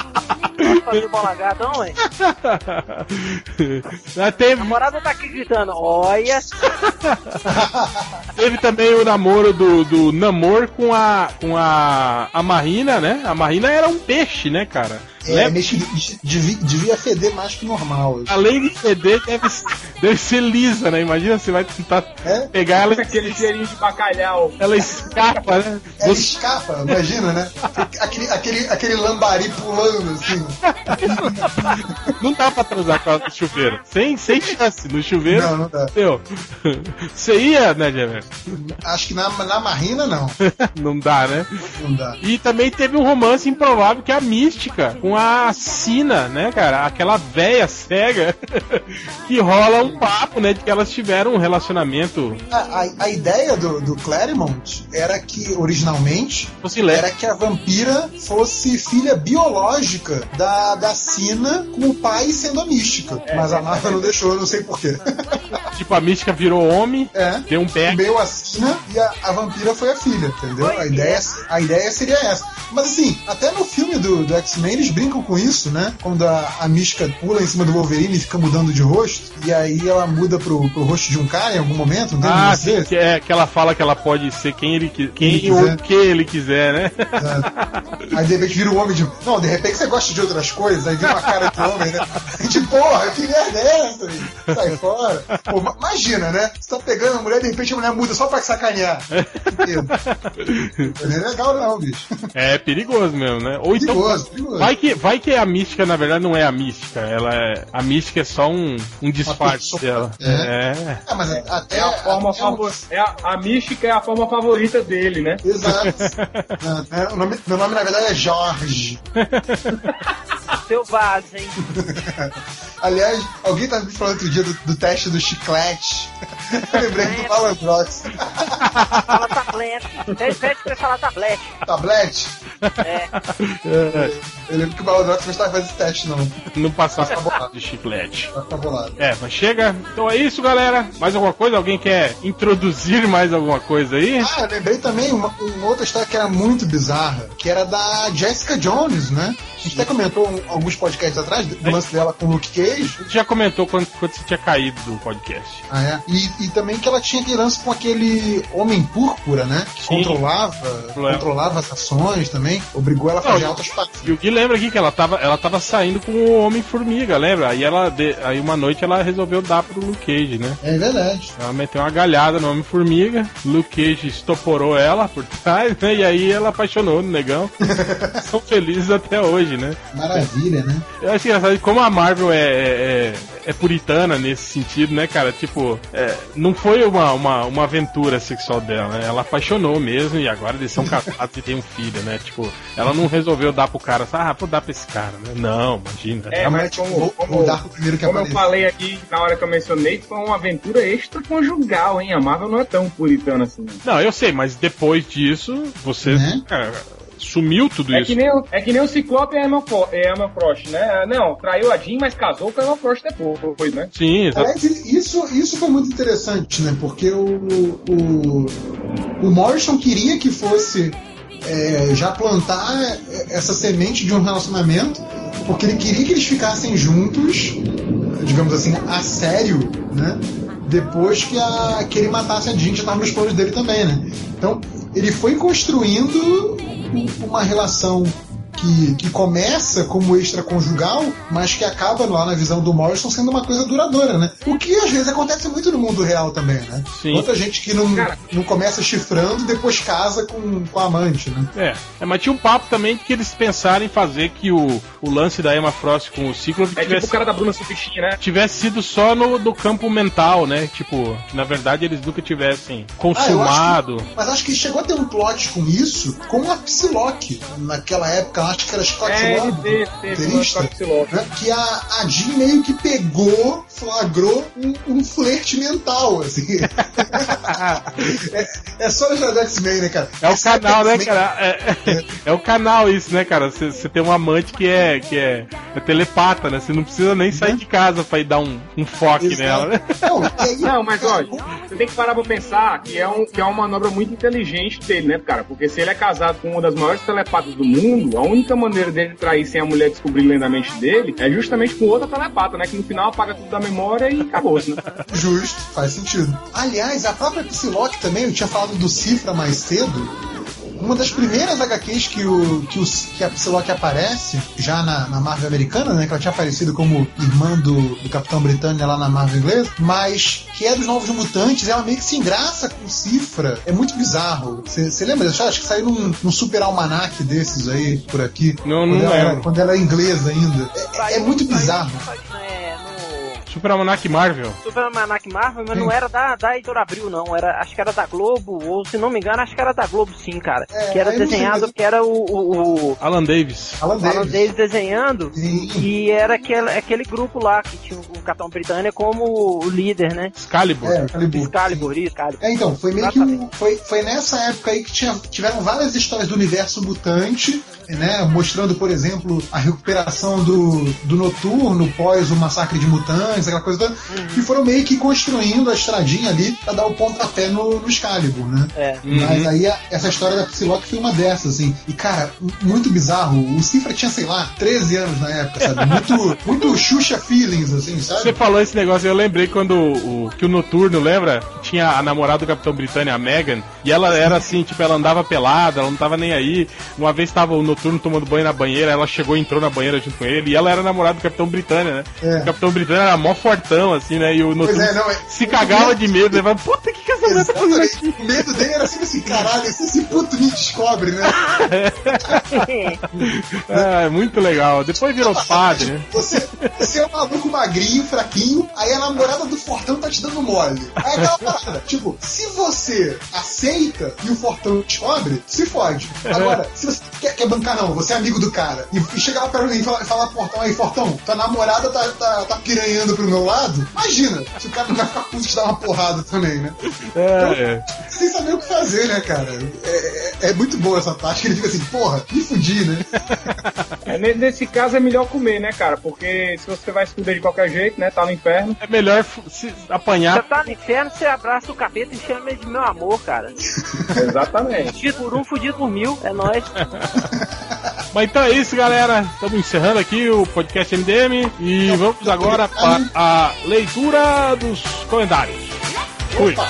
Pode fazer bola gata, não, hein? [LAUGHS] Teve, A namorada tá aqui gritando, olha. [LAUGHS] teve também o namoro do, do Namor com a com a, a Marina, né? A Marina era um peixe, né, cara? É, Lembra? meio que devia, devia feder mais que normal. Além de feder, deve, deve ser lisa, né? Imagina você vai tentar É? pegar ela, Aquele cheirinho de bacalhau. ela escapa, né? Ela Você- escapa, imagina, né? Aquele, aquele, aquele lambari pulando, assim. não dá pra transar com ela no chuveiro. Sem, sem chance. No chuveiro, Não, não dá. meu. Você ia, né, Jever? Acho que na, na Marina, não. [LAUGHS] Não dá, né? Não dá. E também teve um romance improvável que é a Mística com com a Sina, né, cara? Aquela véia cega [LAUGHS] que rola um papo, né, de que elas tiveram um relacionamento. A, a, a ideia do, do Claremont era que, originalmente, Fosse era que a vampira fosse filha biológica da, da Sina, com o pai sendo a mística. Mas a Marvel não deixou, não sei porquê. [LAUGHS] Tipo, a mística virou homem, É. deu um pé. Comeu a Sina e a, a vampira foi a filha, entendeu? A ideia, a ideia seria essa. Mas assim, até no filme do, do X-Men eles brincam com isso, né? Quando a, a mística pula em cima do Wolverine e fica mudando de rosto, e aí ela muda pro, pro rosto de um cara em algum momento, não tem Ah, sim, que, é, que ela fala que ela pode ser quem ele, qui- quem Ele ou quiser. o que ele quiser, né? [LAUGHS] Aí de repente vira um homem de. Não, de repente você gosta de outras coisas, aí vira uma cara de homem, né? De porra, que merda é essa? Sai fora. Pô, ma- imagina, né? Você tá pegando a mulher, de repente a mulher muda só pra sacanear. Não é legal, não, bicho. É perigoso mesmo, né? Ou então. Perigoso, perigoso. Vai que, vai que a mística, na verdade, não é a mística. Ela é, a mística é só um, um disfarce pessoa. dela. É. Ah, mas até. É a forma até favor... é a, a mística é a forma favorita dele, né? Exato. [LAUGHS] É, é, o nome- meu nome, na verdade, é Jorge. [LAUGHS] Selvagem. [LAUGHS] Aliás, alguém tava me falando outro dia do, do teste do chiclete. [LAUGHS] Eu lembrei do Malandrox. Fala tablete. Que vai falar tablete. Tablete? É. Eu lembro que o Malandrox não estava fazendo esse teste, não. Não passar de chiclete. Ficar bolado. É, mas chega. Então é isso, galera. Mais alguma coisa? Alguém quer introduzir mais alguma coisa aí? Ah, eu lembrei também uma, uma outra história que era muito bizarra, que era da Jessica Jones, né? A gente até comentou um- alguns podcasts atrás do lance dela com o Luke Cage. A gente já comentou quando, quando você tinha caído do podcast. Ah, é? E, e também que ela tinha aquele lance com aquele homem púrpura, né? Que Sim. controlava, controlava as ações também. Obrigou ela a fazer Não, altas partidas. E o Gui lembra aqui que ela tava, ela tava saindo com o Homem-Formiga, lembra? Aí ela de- aí uma noite ela resolveu dar pro Luke Cage, né? É verdade. Ela meteu uma galhada no Homem-Formiga, Luke Cage estoporou ela por trás, né? E aí ela apaixonou no negão. [LAUGHS] São felizes até hoje, né? Maravilha, né? Eu acho engraçado como a Marvel é, é, é puritana nesse sentido, né, cara? Tipo, é, não foi uma, uma, uma aventura sexual dela, né? Ela apaixonou mesmo e agora eles são casados [LAUGHS] e tem um filho, né? Tipo, ela não resolveu dar pro cara, ah, vou dar pra esse cara, né? Não, imagina. É, mas como, Vou, como, vou dar pro primeiro que como eu falei aqui na hora que eu mencionei, foi uma aventura extraconjugal, hein? A Marvel não é tão puritana assim. Não, eu sei, mas depois disso, você Né? cara, sumiu tudo É isso. que, nem, o- é que nem o Ciclope e a Emma, a Emma Frost, né? Não, traiu a Jean, mas casou com a Emma Frost depois, né? Sim, exato. Aliás, isso, isso foi muito interessante, né? Porque o, o, o Morrison queria que fosse é, já plantar essa semente de um relacionamento, porque ele queria que eles ficassem juntos, digamos assim, a sério, né? Depois que, a, que ele matasse a Jean, já estava nos planos dele também, né? Então, ele foi construindo uma relação que, que começa como extraconjugal, mas que acaba lá na visão do Morrison sendo uma coisa duradoura, né? O que às vezes acontece muito no mundo real também, né? Sim. Quanta gente que não, Cara. não começa chifrando e depois casa com, com a amante, né? É. é, mas tinha um papo também que eles pensaram em fazer que o, o lance da Emma Frost com o Ciclope É tivesse tipo o cara da Bruna Sufichinha, né? tivesse sido só no, no campo mental, né? Tipo, que na verdade eles nunca tivessem Ah, consumado. acho que- mas acho que chegou a ter um plot com isso, com a Psylocke. Naquela época, acho que era Scott É, né, que a, a Jean meio que pegou, flagrou um, um flerte mental, assim. [LAUGHS] é, é só no do X-Men, né, cara? É o Sabe canal, né, cara? É, é- é o canal isso, né, cara? Você tem um amante que é, que é, é telepata, né? Você não precisa nem sair de casa pra ir dar um, um foque Exato. nela, né? Não, aí, Não, mas olha, você tem que parar pra pensar que é, um, que é uma manobra muito inteligente dele, né, cara? Porque se ele é casado com uma das maiores telepatas do mundo, a única maneira dele trair sem a mulher descobrir lentamente dele é justamente com outra telepata, né? Que no final apaga tudo da memória e acabou-se, né? Justo, faz sentido. Aliás, a própria Psylocke também, eu tinha falado do Cifra mais cedo. Uma das primeiras HQs que, o, que, o, que a Psylocke aparece, já na, na Marvel americana, né? Que ela tinha aparecido como irmã do, do Capitão Britânia lá na Marvel inglesa, mas que é dos Novos Mutantes, ela meio que se engraça com Cifra. É muito bizarro. Você lembra disso? Acho que saiu num, num super almanac desses aí, por aqui. Não, não quando ela, lembro. quando ela é inglesa ainda. É, é muito bizarro. É, Super Almanac Marvel. Super Almanac Marvel, mas não era da, da Editora Abril, não. Era, acho que era da Globo, ou se não me engano, acho que era da Globo, sim, cara. É, que era desenhado, que era o, o, o Alan Davis. Alan o Alan Davis. Davis desenhando. Sim. E era aquele, aquele grupo lá que tinha o Capitão Britânia como o líder, né? Excalibur. É, Excalibur. Excalibur, isso, Excalibur. É, então, foi meio que um, foi, foi nessa época aí que tinha, tiveram várias histórias do universo mutante, né? Mostrando, por exemplo, a recuperação do, do noturno pós o massacre de mutantes, aquela coisa toda, que foram meio que construindo a estradinha ali pra dar o pontapé no, no Excalibur, né? É. Mas aí a- essa história da Psylocke foi uma dessas, assim. E cara, muito bizarro. O Cifra tinha, sei lá, 13 anos na época, sabe? Muito, [LAUGHS] muito Xuxa feelings, assim, Você sabe? falou esse negócio, eu lembrei quando o, que o Noturno, lembra? Tinha a namorada do Capitão Britânia, a Megan, e ela era assim, tipo, ela andava pelada, ela não tava nem aí. Uma vez tava o Noturno tomando banho na banheira, ela chegou e entrou na banheira junto com ele, e ela era namorada do Capitão Britânia, né? É. O Capitão Britânia era mó fortão, assim, né? E o Noturno é, não, é. se cagava de medo, levava, puta, o que, que essa mulher tá fazendo aqui? O medo dele era sempre assim, caralho, se esse puto me descobre, né? [LAUGHS] Ah, é muito legal. Depois virou padre, né? Você, você é um maluco magrinho, fraquinho, aí a namorada do Fortão tá te dando mole. Aí é aquela parada, tipo, se você aceita e o Fortão descobre, se fode. Agora, se você quer, quer bancar, não, você é amigo do cara, e, e chega lá pra mim e fala, fala pro Fortão, aí, Fortão, tua namorada tá, tá, tá piranhando pro meu lado, imagina, se o cara não vai ficar puto de dar uma porrada também, né? É, é. Sem saber o que fazer, né, cara? É, é, é muito boa essa tática, ele fica assim, porra, me fudi, né? [LAUGHS] É, ne- nesse caso é melhor comer, né, cara? Porque se você vai se fuder de qualquer jeito, né? Tá no inferno. É melhor se Você apanhar. tá no inferno, você abraça o capeta e chama ele de meu amor, cara. [LAUGHS] Exatamente. Fudido por um, fudido por mil, é nóis. [LAUGHS] Mas então é isso, galera. Estamos encerrando aqui o podcast MDM e vamos agora para a leitura dos comentários. Fui. Opa.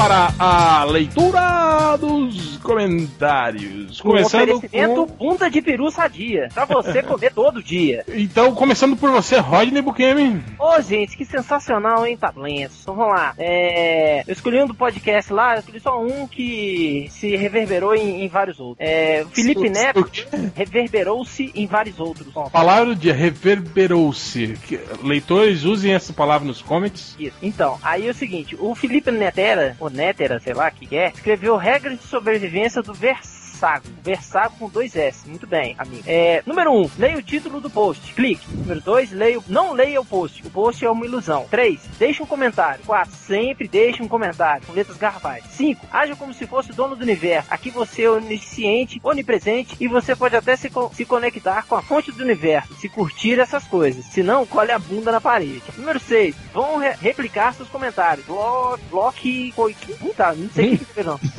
Para a leitura dos comentários. Com Começando oferecimento com... bunda de peru sadia. Pra você [LAUGHS] comer todo dia. Então, começando por você, Rodney Bukemi. Ô, gente, que sensacional, hein, Tablenço? Então vamos lá. É, eu escolhi um do podcast lá, eu escolhi só um que se reverberou em, em vários outros. É, o Felipe Neto reverberou-se em vários outros. A palavra de reverberou-se. Leitores, usem essa palavra nos comments. Isso. Então, aí é o seguinte, o Felipe Netera, ou Netera, sei lá o que é, escreveu regras de sobrevivência do Versago. Versago com dois S. Muito bem, amigo. É, número 1, um, leia o título do post. Clique. Número 2, leia, não leia o post. O post é uma ilusão. 3, deixe um comentário. 4, sempre deixe um comentário. Com letras garrafais. 5, haja como se fosse o dono do universo. Aqui você é onisciente, onipresente e você pode até se, co- se conectar com a fonte do universo. Se curtir essas coisas. Se não, colhe a bunda na parede. Número 6, vão re- replicar seus comentários. Bloque, bloque, coi- que- tá, não sei o que que não. [LAUGHS]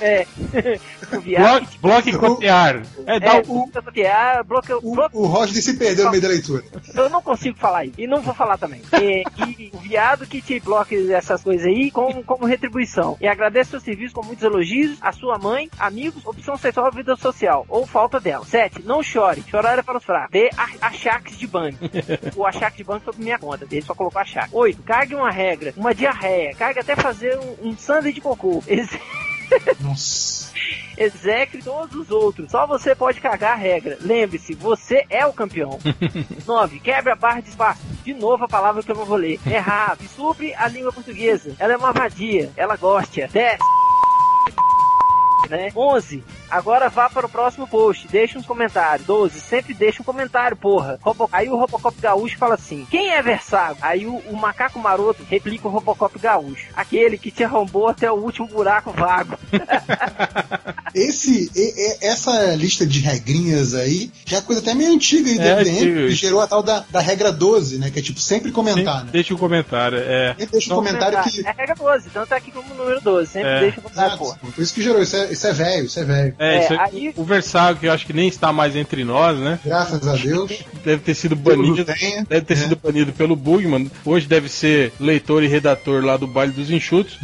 É, o viado Bloque, bloque copiar. É, dá é, o. bloque, O, bloque, o Rodney se perdeu no meio da leitura. eu não consigo falar isso. E não vou falar também. E, e o viado que te bloque essas coisas aí com, como retribuição. E agradece seu serviço com muitos elogios a sua mãe, amigos, opção sexual vida social. Ou falta dela. 7. Não chore. Chorar é para os fracos. D. a- Achaques de banco. o achaque de banco foi minha conta. Ele só colocou achaque. 8. Cargue uma regra. Uma diarreia. Cargue até fazer um, um sanduíche de cocô. Ex- Nossa. Execre todos os outros. Só você pode cagar a regra. Lembre-se, você é o campeão. [LAUGHS] 9. Quebre a barra de espaço. De novo a palavra que eu não vou ler. Errado. Supre a língua portuguesa. Ela é uma vadia. Ela gosta. 10. Né? 11. Agora vá para o próximo post. Deixa uns comentários. 12. Sempre deixa um comentário, porra. Aí o Robocop Gaúcho fala assim: Quem é Versago? Aí o, o macaco maroto replica o Robocop Gaúcho. Aquele que te arrombou até o último buraco vago. [LAUGHS] Esse, e- e- essa lista de regrinhas aí já é coisa até meio antiga aí do É, MDM, que gerou a tal da, da regra 12, né? Que é tipo sempre comentar, né? Deixa o comentário. É. Sempre deixa um comentário que. É regra 12, então tá aqui como número 12. Sempre É. deixa Exato. porra. Por isso que gerou, isso é, isso é velho, isso é velho. É, É, isso aí, o Versailles, que eu acho que nem está mais entre nós, né? Graças a Deus. Deve ter sido banido. tenha. Deve ter É. sido banido pelo Bugman. Hoje deve ser leitor e redator lá do Baile dos Enxutos.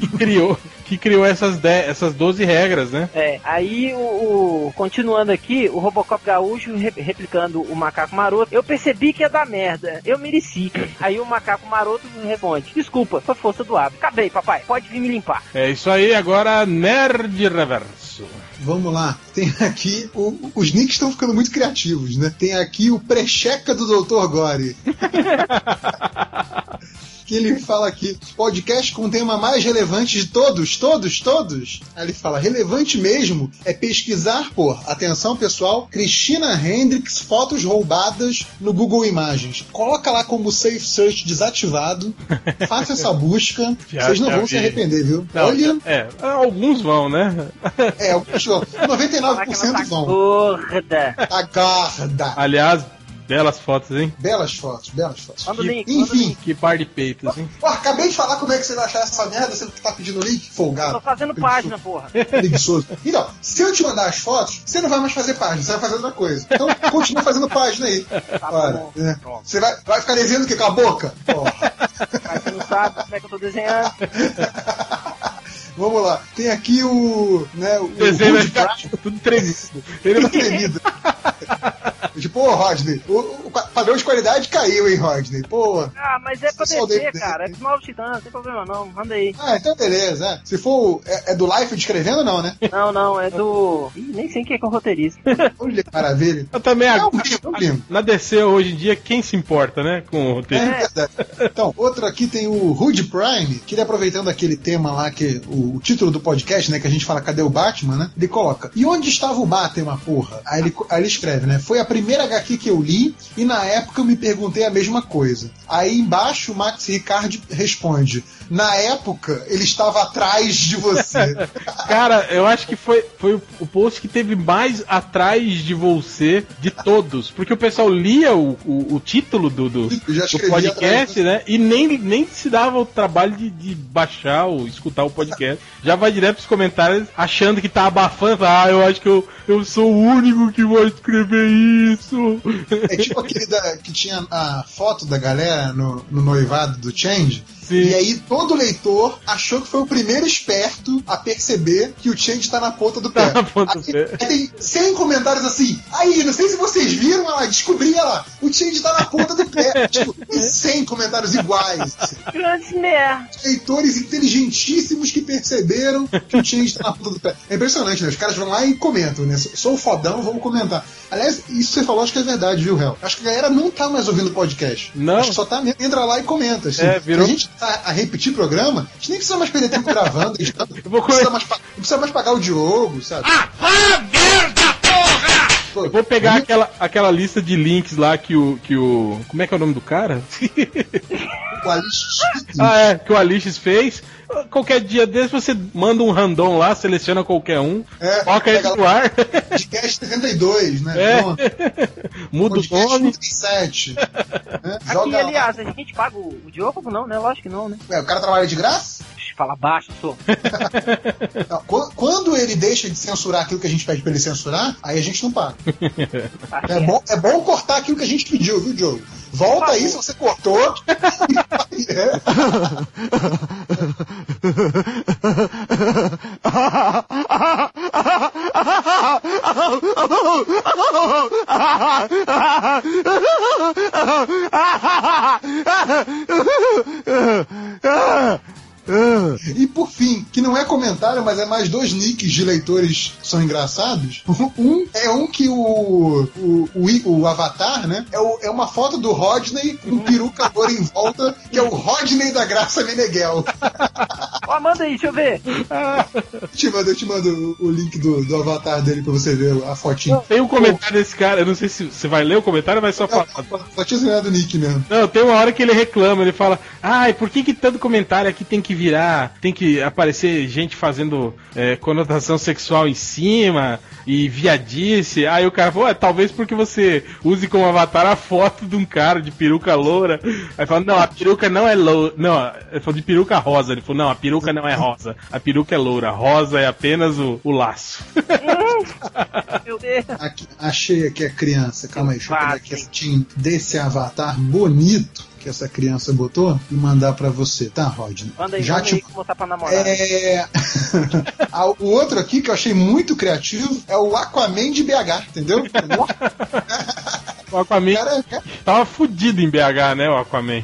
que criou, que criou essas, 10, essas 12 regras, né? É, aí o, o- continuando aqui, o Robocop gaúcho re- replicando o macaco maroto. Eu percebi que ia dar merda. Eu mereci. Aí o macaco maroto responde: Desculpa, foi força do hábito. Acabei, papai. Pode vir me limpar. É isso aí, agora Nerd Reverso. Vamos lá. Tem aqui. o- os nicks estão ficando muito criativos, né? Tem aqui o precheca do Dr. Gore. [LAUGHS] que ele fala aqui, podcast com o tema mais relevante de todos, todos, todos. Aí ele fala, relevante mesmo é pesquisar por, atenção pessoal, Cristina Hendricks, fotos roubadas no Google Imagens. Coloca lá como Safe Search desativado, [LAUGHS] faça essa busca, Já- vocês não vão se vi. arrepender, viu? Não, Olha, é, alguns vão, né? é, o cachorro, Fala que ela 99% tá vão. gorda. Agarda. Aliás, belas fotos, hein? Belas fotos, belas fotos. Manda link, Enfim. Que par de peitos, hein? Pô, acabei de falar como é que você vai achar essa merda, você tá pedindo link? Folgado. Tô fazendo página, porra. Preguiçoso. Então, se eu te mandar as fotos, você não vai mais fazer página, você vai fazer outra coisa. Então, continua fazendo página aí. Ora, bom. né? Você vai, vai ficar desenhando o quê? Com a boca? Porra. Mas você não sabe como é que eu tô desenhando. [LAUGHS] Vamos lá. Tem aqui o. Né, o desenho vai Rude ficar tudo tremido. Ele não tremido. [LAUGHS] tipo, ô Rodney, o, o padrão de qualidade caiu, hein, Rodney? Pô. Ah, mas é pra descer, cara. É novos titãs, não tem problema não. Manda aí. Ah, então beleza. é. Se for. É, é do Life escrevendo ou não, né? Não, não, é do. Ih, nem sei quem é que é o roteirista. [LAUGHS] Olha que maravilha. Eu também É agora. é um. Na DC hoje em dia, quem se importa, né? Com o roteiro. É verdade. Então, outro aqui tem o Rude Prime, que ele aproveitando aquele tema lá, que o, o título do podcast, né, que a gente fala cadê o Batman, né? Ele coloca, e onde estava o Batman, porra? Aí ele, aí ele escreve, né? Foi a primeira HQ que eu li e na época eu me perguntei a mesma coisa. Aí embaixo o Max Ricardi responde, na época ele estava atrás de você. [LAUGHS] Cara, eu acho que foi, foi o- post que teve mais atrás de você de todos. Porque o pessoal lia o, o, o título do, do, do podcast, né? E nem, nem se dava o trabalho de, de baixar ou escutar o podcast. Já vai direto pros comentários achando que tá abafando. Ah, eu acho que eu, eu sou o único que vai escrever isso. É tipo aquele da- que tinha a foto da galera no, no noivado do Change. Sim. E aí todo leitor achou que foi o primeiro esperto a perceber que o Change tá na ponta do pé. Tá na ponta do aí, pé. aí tem 100 comentários assim. Aí, não sei se vocês viram, olha lá, descobri olha lá. O Change tá na ponta do pé. [LAUGHS] tipo, e 100 comentários iguais. Leitores inteligentíssimos que perceberam que o Change tá na ponta do pé. É impressionante, né? Os caras vão lá e comentam, né? Sou fodão, vamos comentar. Aliás, isso que você falou, acho que é verdade, viu, Hel? Acho que a galera não tá mais ouvindo podcast. Não. Acho que só tá mesmo, entra lá e comenta. Assim. É, virou- a gente tá a repetir programa, a gente nem precisa mais perder tempo gravando. [LAUGHS] não, precisa mais, não precisa mais pagar o Diogo, sabe? Ah, Pô, Eu vou pegar aquela, aquela lista de links lá que o, que o. Como é que é o nome do cara? o Alice ah, é, que o Alixis fez. Qualquer dia desse você manda um random lá, seleciona qualquer um, É, coloca ele no ar, podcast 72, né? É. Muda o nome. 37. né? [LAUGHS] Aqui, Joga lá. aliás, a gente paga o, o Diogo? Não, né? Lógico que não, né? Ué, o cara trabalha de graça? Fala baixo. [LAUGHS] Não, qu- quando ele deixa de censurar aquilo que a gente pede pra ele censurar, aí a gente não paga. Tá [LAUGHS] É bom, é bom cortar aquilo que a gente pediu, viu, Diogo? Volta aí se você cortou. [LAUGHS] É. E por fim, que não é comentário, mas é mais dois nicks de leitores que são engraçados. [LAUGHS] Um é um que o, o, o, o avatar, né? É, o- é uma foto do Rodney com peruca [LAUGHS] loura em volta, que é o Rodney da Graça Meneghel. Ó, manda aí, deixa eu ver. [LAUGHS] Eu te mando, eu te mando o, o link do, do avatar dele pra você ver a fotinha. Tem um comentário desse cara, eu não sei se você vai ler o comentário, mas só falar. Só tinha do nick mesmo. Não, tem uma hora que ele reclama, ele fala, ai, por que, que tanto comentário aqui tem que virar, tem que aparecer gente fazendo é, conotação sexual em cima e viadice. Aí o cara falou, é, talvez porque você use como avatar a foto de um cara de peruca loura. Aí fala, não, a peruca não é loura. Não, ele falou de peruca rosa. Ele falou, não, a peruca não é rosa. A peruca é loura. Rosa é apenas o, o laço. [LAUGHS] Meu Deus. Aqui, achei aqui a criança. Calma aí, deixa eu pegar aqui fotinho desse avatar bonito que essa criança botou e mandar pra você, tá, Rodney? Manda aí, Já manda te aí que botar pra namorar. É. [LAUGHS] Ah, o outro aqui que eu achei muito criativo é o Aquaman de BH, entendeu? [LAUGHS] O Aquaman cara, cara, tava fudido em BH, né, o Aquaman.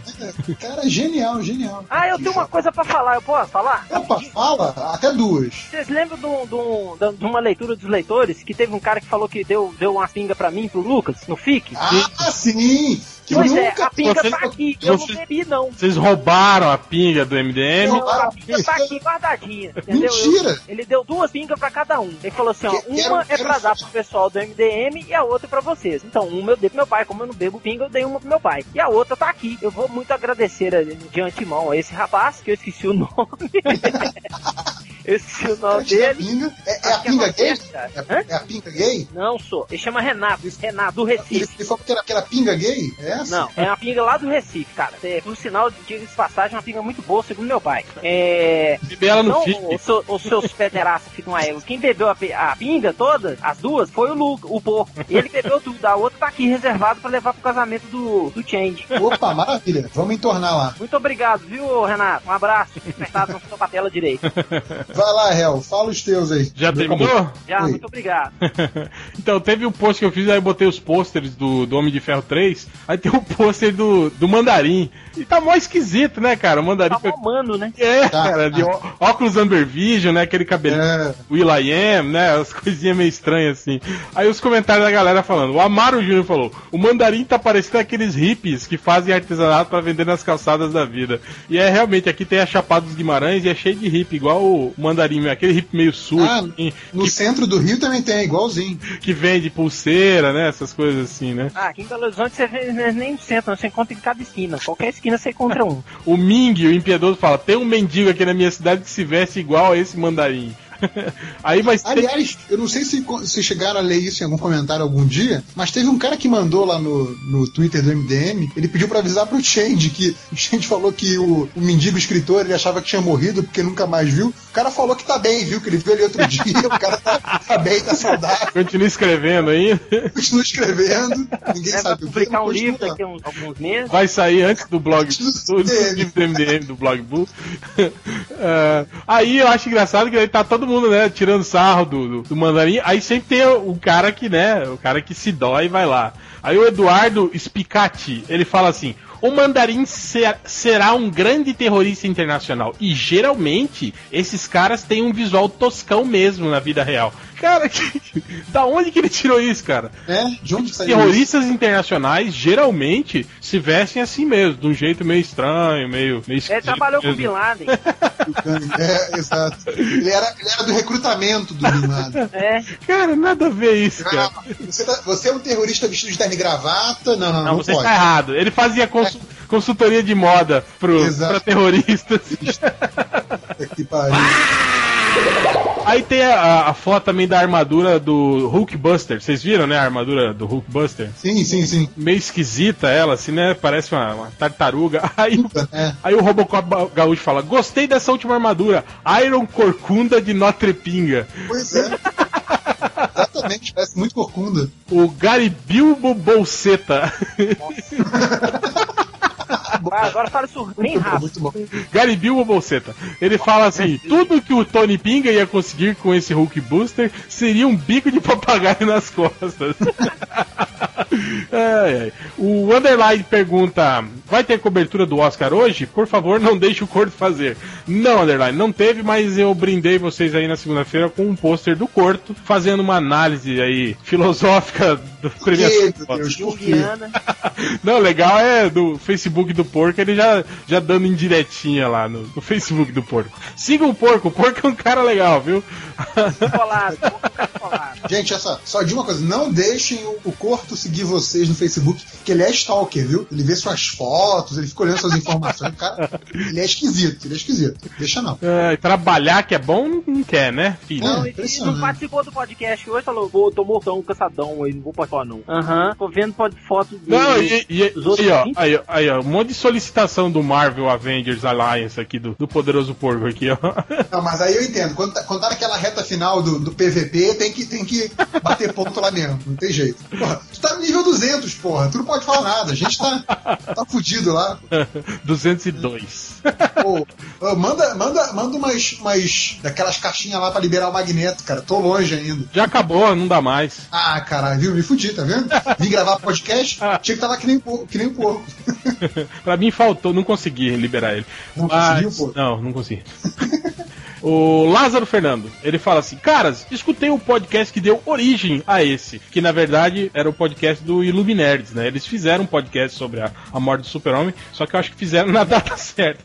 cara, genial, genial. Ah, eu tenho uma coisa pra falar, eu posso falar? Opa, fala, até duas. Vocês lembram de, um- de um- da- de uma leitura dos leitores que teve um cara que falou que deu, deu uma pinga pra mim, pro Lucas, no FIC? Ah, sim! Que pois é, nunca a pinga Vocês- tá aqui, eu não vocês- bebi não. Vocês roubaram a pinga do MDM. Não. Não, a pinga tá aqui guardadinha, entendeu? Mentira! Eu- ele deu duas pingas pra cada um. Ele falou assim, ó, Que- quero- uma é quero pra dar pro pessoal do MDM e a outra pra vocês. Então, uma eu dei pro meu pai, como eu não bebo pinga, eu dei uma pro meu pai. E a outra tá aqui. Eu vou muito agradecer a- de antemão a esse rapaz, que eu esqueci o [LAUGHS] nome. Eu esqueci o nome dele. pinga. É, é a é pinga gay? É, é a pinga gay? Não, sou. Ele chama Renato. Renato, do Ele, Recife. ele falou que era, que era pinga gay? É essa? Não, é uma pinga lá do Recife, cara. É, por sinal, diga de passagem, é uma pinga muito boa, segundo meu pai. É. Beber ela no FIC. os, seu- os seus [LAUGHS] pederaços ficam aí. Quem bebeu a, a pinga toda, as duas, foi o Luca, o porco. Ele bebeu tudo. A outra tá aqui reservado pra levar pro casamento do, do Change. Opa, maravilha. Vamos entornar lá. Muito obrigado, viu, Renato? Um abraço. Apertado na sua patela direita. [LAUGHS] Vai lá, Hel. Fala os teus aí. Já terminou? Já, Oi. muito obrigado. [LAUGHS] então, teve um post que eu fiz, aí eu botei os pôsteres do, do Homem de Ferro 3. Aí tem o pôster do, do Mandarim. E tá mó esquisito, né, cara? O Mandarim. Tá mano, né? É, Tá, cara, de ó- óculos Amber Vision, né? Aquele cabelo É, Will I Am, né? As [LAUGHS] coisinhas meio estranhas assim. Aí os comentários da galera falando. O Amaro Júnior falou: o mandarim tá parecendo aqueles hippies que fazem artesanato pra vender nas calçadas da vida. E é realmente, aqui tem a Chapada dos Guimarães e é cheio de hippie, igual o mandarim, aquele hippie meio sujo, Ah, assim, no centro do Rio também tem, igualzinho. [LAUGHS] que vende pulseira, né? Essas coisas assim, né? Ah, aqui em Belo Horizonte você vê, né, nem no centro, você encontra em cada esquina. Qualquer esquina você encontra um. [LAUGHS] O Ming, o impiedoso, fala: tem um mendigo aqui na minha cidade que se veste igual a esse mandarim. [LAUGHS] Aí vai ter. Aliás, eu não sei se, se chegaram a ler isso em algum comentário algum dia, mas teve um cara que mandou lá no, no Twitter do MDM, ele pediu pra avisar pro Change, que o Change falou que o, o mendigo escritor ele achava que tinha morrido porque nunca mais viu. O cara falou que tá bem, viu? Que ele viu ele outro dia, o cara tá, tá bem, tá saudável, Continua escrevendo aí. continua escrevendo, ninguém É, vai sabe o que. publicar um mas livro daqui a uns, alguns meses. Vai sair antes do blog do, do do, do MDM, do blog Bull. [LAUGHS] É, aí eu acho engraçado que aí tá todo mundo, né, tirando sarro do, do, do mandarim. Aí sempre tem o cara que, né, o cara que se dói e vai lá. Aí o Eduardo Spicati, ele fala assim. O mandarim ser- será um grande terrorista internacional. E geralmente, esses caras têm um visual toscão mesmo na vida real. Cara, [LAUGHS] que- da onde que ele tirou isso, cara? É, de onde saiu isso? Terroristas internacionais geralmente se vestem assim mesmo, de um jeito meio estranho, meio, meio Ele esquisito trabalhou com o mesmo. Bin Laden. É, exato. Ele era, ele era do recrutamento do Bin Laden. É. Cara, nada a ver isso, cara. Ah, você, tá- você é um terrorista vestido de terno e gravata? Não, não, não, Não, você pode. está errado. Ele fazia consu- consultoria de moda pro, Exato. pra terroristas. Puta [LAUGHS] que pariu. Aí tem a, a foto também da armadura do Hulkbuster. Vocês viram, né? A armadura do Hulkbuster? Sim, sim, sim. Meio esquisita ela, assim, né? Parece uma, uma tartaruga. [LAUGHS] Aí, É. aí o Robocop Gaúcho fala: Gostei dessa última armadura. Iron Corcunda de Notre Pinga. Pois é. Exatamente, parece muito corcunda. O Garibilbo Bolseta. Vai, [LAUGHS] agora fala isso bem Muito bom, rápido. muito bom. Garibilbo Bolseta. Ele fala assim: tudo que o Tony Pinga ia conseguir com esse Hulk Booster seria um bico de papagaio nas costas. [LAUGHS] Ai, ai. O Underline pergunta: vai ter cobertura do Oscar hoje? Por favor, não deixe o Corto fazer. Não, Underline, não teve, mas eu brindei vocês aí na segunda-feira com um pôster do Corto, fazendo uma análise aí filosófica do premiação. [LAUGHS] Não, legal é do Facebook do Porco, ele já, já dando indiretinha lá no, no Facebook do Porco. Siga o Porco, o Porco é um cara legal, viu? Colado, [LAUGHS] colado. Gente, essa, só de uma coisa, não deixem o, o Corto seguir vocês no Facebook, que ele é stalker, viu? Ele vê suas fotos. Fotos, ele fica olhando suas informações. Cara, ele é esquisito, ele é esquisito. Deixa não. É, trabalhar que é bom, não quer, né, filho? Não, É, ele impressionante. não participou do podcast hoje, falou, vou, tô mortão, cansadão, aí não vou participar não. Aham, tô vendo pod- foto dele. Não, e, e, e, ó, aí, ó, aí, ó, um monte de solicitação do Marvel Avengers Alliance aqui, do, do Poderoso Porco aqui, ó. Não, mas aí eu entendo. Quando tá, quando tá naquela reta final do, do PVP, tem que, tem que bater ponto lá mesmo. Não tem jeito. Porra, tu tá no nível 200, porra. Tu não pode falar nada. A gente tá, tá fudido lá. [LAUGHS] 202. Pô, manda, manda, manda umas, umas daquelas caixinhas lá pra liberar o magneto, cara. Tô longe ainda. Já acabou, não dá mais. Ah, caralho, viu? Me fudi, tá vendo? Vim gravar podcast, [LAUGHS] tinha que estar lá que nem, que nem um porco. [LAUGHS] pra mim faltou, não consegui liberar ele. Não Mas- conseguiu, pô? Não, não consegui. O Lázaro Fernando, ele fala assim: Caras, escutei o podcast que deu origem a esse, que na verdade era o podcast do Illuminerds, né? Eles fizeram um podcast sobre a, a morte do Super-Homem, só que eu acho que fizeram [LAUGHS] na data certa.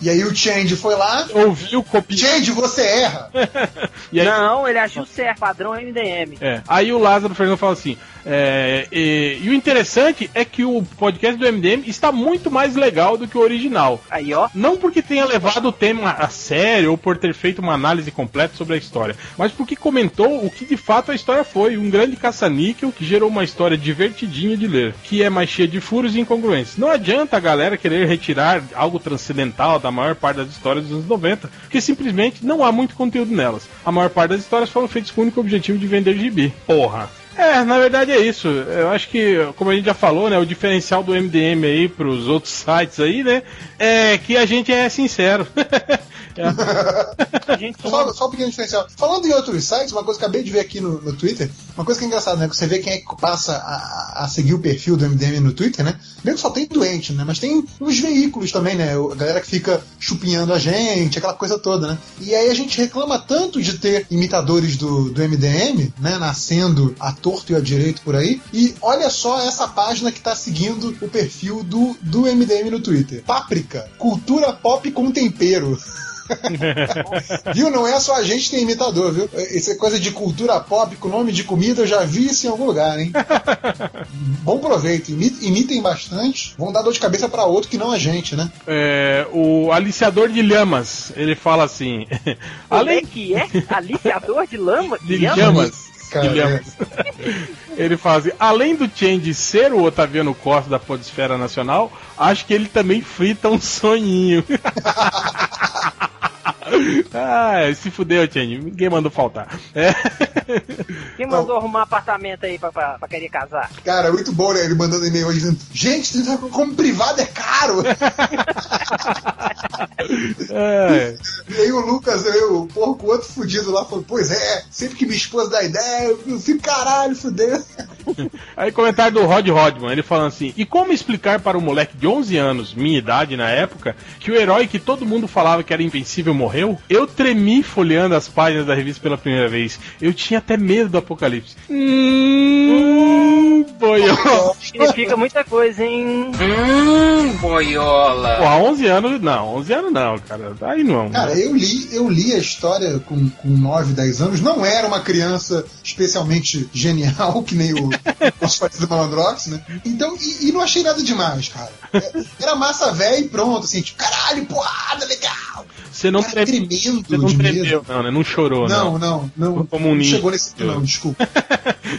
E aí o Change foi lá. Ouviu, copiou. Change, você erra! [LAUGHS] E aí, Não, ele agiu certo, padrão MDM. É. Aí o Lázaro Fernando fala assim: é, e, e o interessante é que o podcast do MDM está muito mais legal do que o original. Aí, ó. Não porque tenha levado o tema a sério ou por ter feito uma análise completa sobre a história, mas porque comentou o que de fato a história foi, um grande caça-níquel que gerou uma história divertidinha de ler, que é mais cheia de furos e incongruências. Não adianta a galera querer retirar algo transcendental da maior parte das histórias dos anos 90, porque simplesmente não há muito conteúdo nelas. A maior parte das histórias foram feitas com o único objetivo de vender gibi. Porra! É, na verdade é isso. Eu acho que, como a gente já falou, né, o diferencial do MDM aí pros outros sites aí, né, é que a gente é sincero. [LAUGHS] [LAUGHS] Gente Só, só um pequeno diferencial. Falando em outros sites, uma coisa que eu acabei de ver aqui no, no Twitter, uma coisa que é engraçada, né? que Você vê quem é que passa a, a seguir o perfil do MDM no Twitter, né? Mesmo só tem doente, né? Mas tem uns veículos também, né? A galera que fica chupinhando a gente, aquela coisa toda, né? E aí a gente reclama tanto de ter imitadores do, do MDM, né? Nascendo a torto e a direito por aí. E olha só essa página que tá seguindo o perfil do, do MDM no Twitter. Páprica, cultura pop com tempero. [LAUGHS] [LAUGHS] Viu? Não é só a gente que tem imitador, viu? Essa coisa de cultura pop com nome de comida, eu já vi isso em algum lugar, hein? [LAUGHS] Bom proveito. Imi- Imitem bastante. Vão dar dor de cabeça pra outro que não a gente, né? É, o aliciador de lhamas, ele fala assim: [LAUGHS] Como é além que é? Aliciador de lama? de lhama? lhamas, Cara, de lhamas. ele fala assim: além do Change ser o Otaviano Costa da Podesfera Nacional, acho que ele também frita um sonhinho. Ah, se fudeu, Change. Ninguém mandou faltar. É. Quem mandou arrumar apartamento aí pra, pra, pra querer casar? Cara, muito bom, né? Ele mandando e-mail hoje dizendo: Gente, como privado é caro! É. e aí o Lucas, eu, o porco, outro fudido lá, falou: Pois é, sempre que minha esposa dá ideia, eu fico caralho, fudeu. Aí comentário do Rod Rodman, ele falando assim: E como explicar para um moleque de 11 anos, minha idade na época, que o herói que todo mundo falava que era invencível morreu? Eu tremi folheando as páginas da revista pela primeira vez. Eu tinha até medo do apocalipse. Hum, boiola. Significa muita coisa, hein? Hum, boiola. Porra, 11 anos, não, 11 anos não, cara. Aí não. Cara, eu li, eu li a história com, com 9, 10 anos. Não era uma criança especialmente genial, que nem o [LAUGHS] nosso partido Malandrox, né? Então, e, e não achei nada demais, cara. É, Era massa velha e pronto, assim, tipo, caralho, porrada, legal. Você não, cara treme- tremendo você não tremeu, medo. não, né? Não chorou, Não, não. não, não. Como um não chegou nesse. Não, [LAUGHS] desculpa.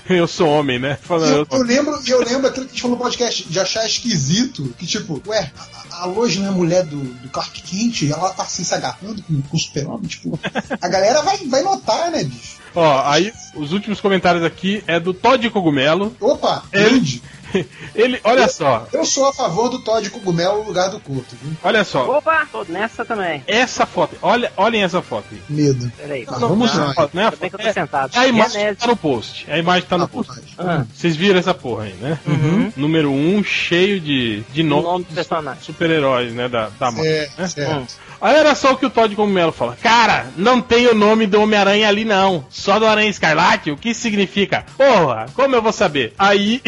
eu sou homem, né? Falando, Eu, eu eu lembro, eu lembro aquilo que a gente falou no podcast, de achar esquisito, que tipo, ué, a, a Lois não é mulher do, do Clark Kent, ela tá assim se agarrando com, com o super-homem, tipo, a galera vai, vai notar, né, bicho? Ó, aí os últimos comentários aqui é do Todd Cogumelo. Opa, Ele- grande. [LAUGHS] Ele, olha só, Eu sou a favor do Todd Cogumelo no lugar do Couto, viu? olha só. Opa, tô nessa também. Essa foto, olha, olhem essa foto aí. Medo. Peraí. Tá, vamos não, lá. não, não é que eu foto, é, sentado. é a imagem que Genésio. tá no post. É a imagem que tá no À post. vontade. Ah, Vocês viram essa porra aí, né? Uhum. Número 1, um, cheio de, de nomes nome super-heróis, né? Da, da Marvel, É, né? certo. Aí era só o que o Todd Cogumelo fala. Cara, não tem o nome do Homem-Aranha ali não. Só do Aranha Escarlate? O que significa? Porra, como eu vou saber? Aí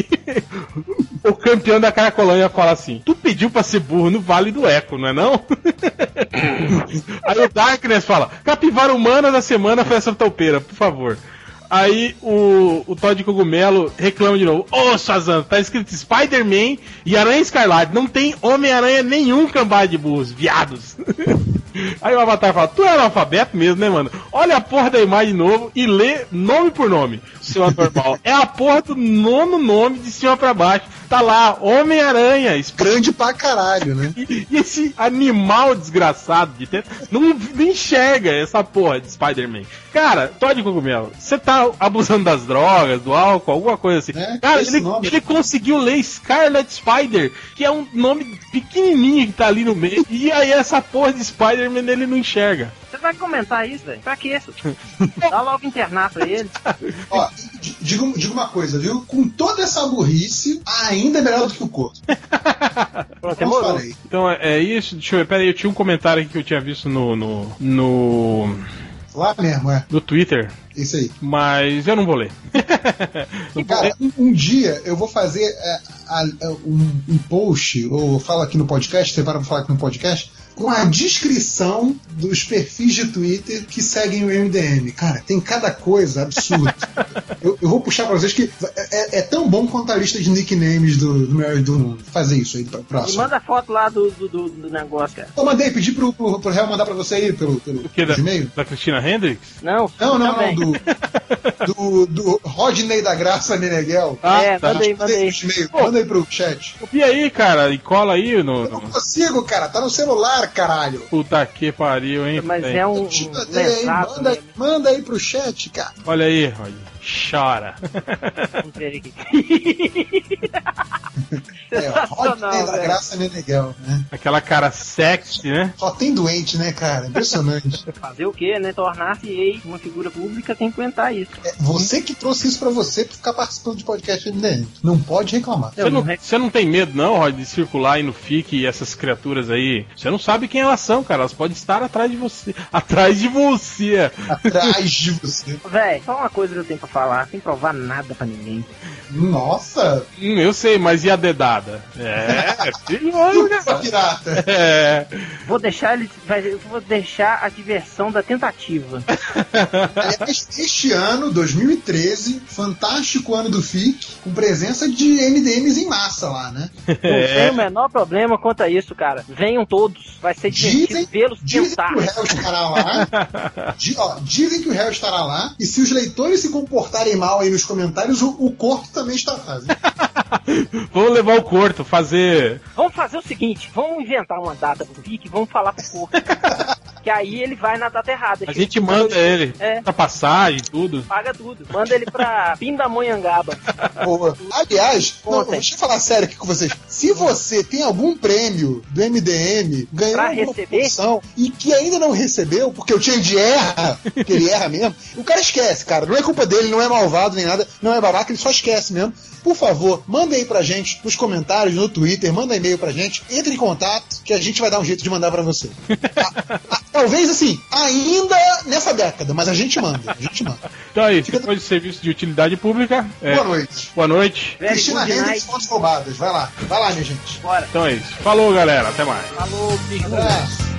[LAUGHS] o campeão da Caracolândia fala assim: Tu pediu pra ser burro no Vale do Eco, não é não? [LAUGHS] Aí o Darkness fala: Capivara humana da semana foi essa toupeira, por favor. Aí o, o Todd Cogumelo reclama de novo. Ô, Shazam, tá escrito Spider-Man e Aranha Escarlate. Não tem Homem-Aranha nenhum cambada de burros, viados. [LAUGHS] Aí o Avatar fala, tu é analfabeto mesmo, né, mano? Olha a porra da imagem de novo e lê nome por nome. Seu normal. é a porra do nono nome de cima pra baixo. Tá lá, Homem-Aranha. Grande pra caralho, né? E, e esse animal desgraçado de ter não, não enxerga essa porra de Spider-Man. Cara, Todd Cogumelo, você tá abusando das drogas, do álcool, alguma coisa assim. É, Cara, esse ele, nome. ele conseguiu ler Scarlet Spider, que é um nome pequenininho que tá ali no meio. E aí essa porra de Spider-Man ele não enxerga. Você vai comentar isso, velho? Pra que isso? [LAUGHS] Dá logo internar pra ele. Ó, digo, digo uma coisa, viu? Com toda essa burrice, ainda é melhor do que o corpo. [LAUGHS] Pronto, demorou. falei. Então é é isso. Deixa eu ver, pera aí, eu tinha um comentário aqui que eu tinha visto no. no. no, Lá mesmo, é. no Twitter, Isso aí. mas eu não vou ler. [LAUGHS] Não vou ler. Cara, um, um dia eu vou fazer é, a- a- um, um post, ou falo aqui no podcast, separa pra falar aqui no podcast, com a descrição dos perfis de Twitter que seguem o MDM. Cara, tem cada coisa absurda. [LAUGHS] eu, eu vou puxar pra vocês que é, é tão bom quanto a lista de nicknames do, do meu do mundo. Fazer isso aí pra E próximo. manda foto lá do, do, do, negócio, cara. Eu mandei, pedi pro, pro, pro Real mandar pra você aí pelo, pelo, O que da, e-mail. da Cristina Hendricks? Não, Não, não, também. não, do, [LAUGHS] do, do Rodney da Graça Meneghel. Ah, é, tá. manda aí, manda aí. Manda aí, pro chat. Copia aí, cara, e cola aí no. Eu não consigo, cara. Tá no celular, caralho. Puta que pariu, hein? Mas é um, um Manda aí, manda, né? manda aí pro chat, cara. Olha aí, Rod. Chora. Vamos ver aqui. [LAUGHS] É, velho. Graça Meneghel, né? Aquela cara sexy, né? Só tem doente, né, cara? Impressionante. [LAUGHS] Fazer o quê, né? Tornar-se ei, uma figura pública tem que aguentar isso. É você que trouxe isso pra você pra ficar participando de podcast MDM. Não pode reclamar. Você não, você não tem medo, não, Rod, de circular aí no FIC e essas criaturas aí? Você não sabe quem elas são, cara. Elas podem estar atrás de você. [LAUGHS] Atrás de você. Atrás de você. [LAUGHS] Véi, só uma coisa que eu tenho pra falar, sem provar nada pra ninguém. Nossa! Hum, eu sei, mas e a dedada? É, é perigoso, cara. pirata. É. É. Vou deixar ele. Vou deixar a diversão da tentativa. Aliás, este ano, 2013, fantástico ano do FIC, com presença de MDMs em massa lá, né? Não tem o menor problema quanto a isso, cara. Venham todos. Vai ser divertido Dizem, vê-los dizem tentar. que o réu estará lá. [LAUGHS] Di- ó, dizem que o réu estará lá. E se os leitores se comportarem mal aí nos comentários, o, o corpo também estará. viu? Vamos levar o corto, fazer. Vamos fazer o seguinte: vamos inventar uma data pro Vic e vamos falar pro corpo. [LAUGHS] que aí ele vai na data errada. A gente manda ele É. pra passagem e tudo. Paga tudo. Manda ele pra [LAUGHS] Pindamonhangaba. Boa. Aliás, não, deixa eu falar sério aqui com vocês. Se você tem algum prêmio do MDM, ganhou Pra alguma receber? função e que ainda não recebeu, porque o Change erra, que ele erra mesmo, o cara esquece, cara. Não é culpa dele, não é malvado nem nada, não é babaca, ele só esquece mesmo. Por favor, manda aí pra gente nos comentários, no Twitter, manda e-mail pra gente, entre em contato que a gente vai dar um jeito de mandar pra você. [LAUGHS] Ah, ah, Talvez assim, ainda nessa década, mas a gente manda, a gente manda. [LAUGHS] Então é isso. Depois de serviço de utilidade pública. é, Boa noite. Boa noite. Very Cristina Hendricks, fontes roubadas. Vai lá, vai lá, minha gente. Bora. Então é isso. Falou, galera. Até mais. Falou. Abraço.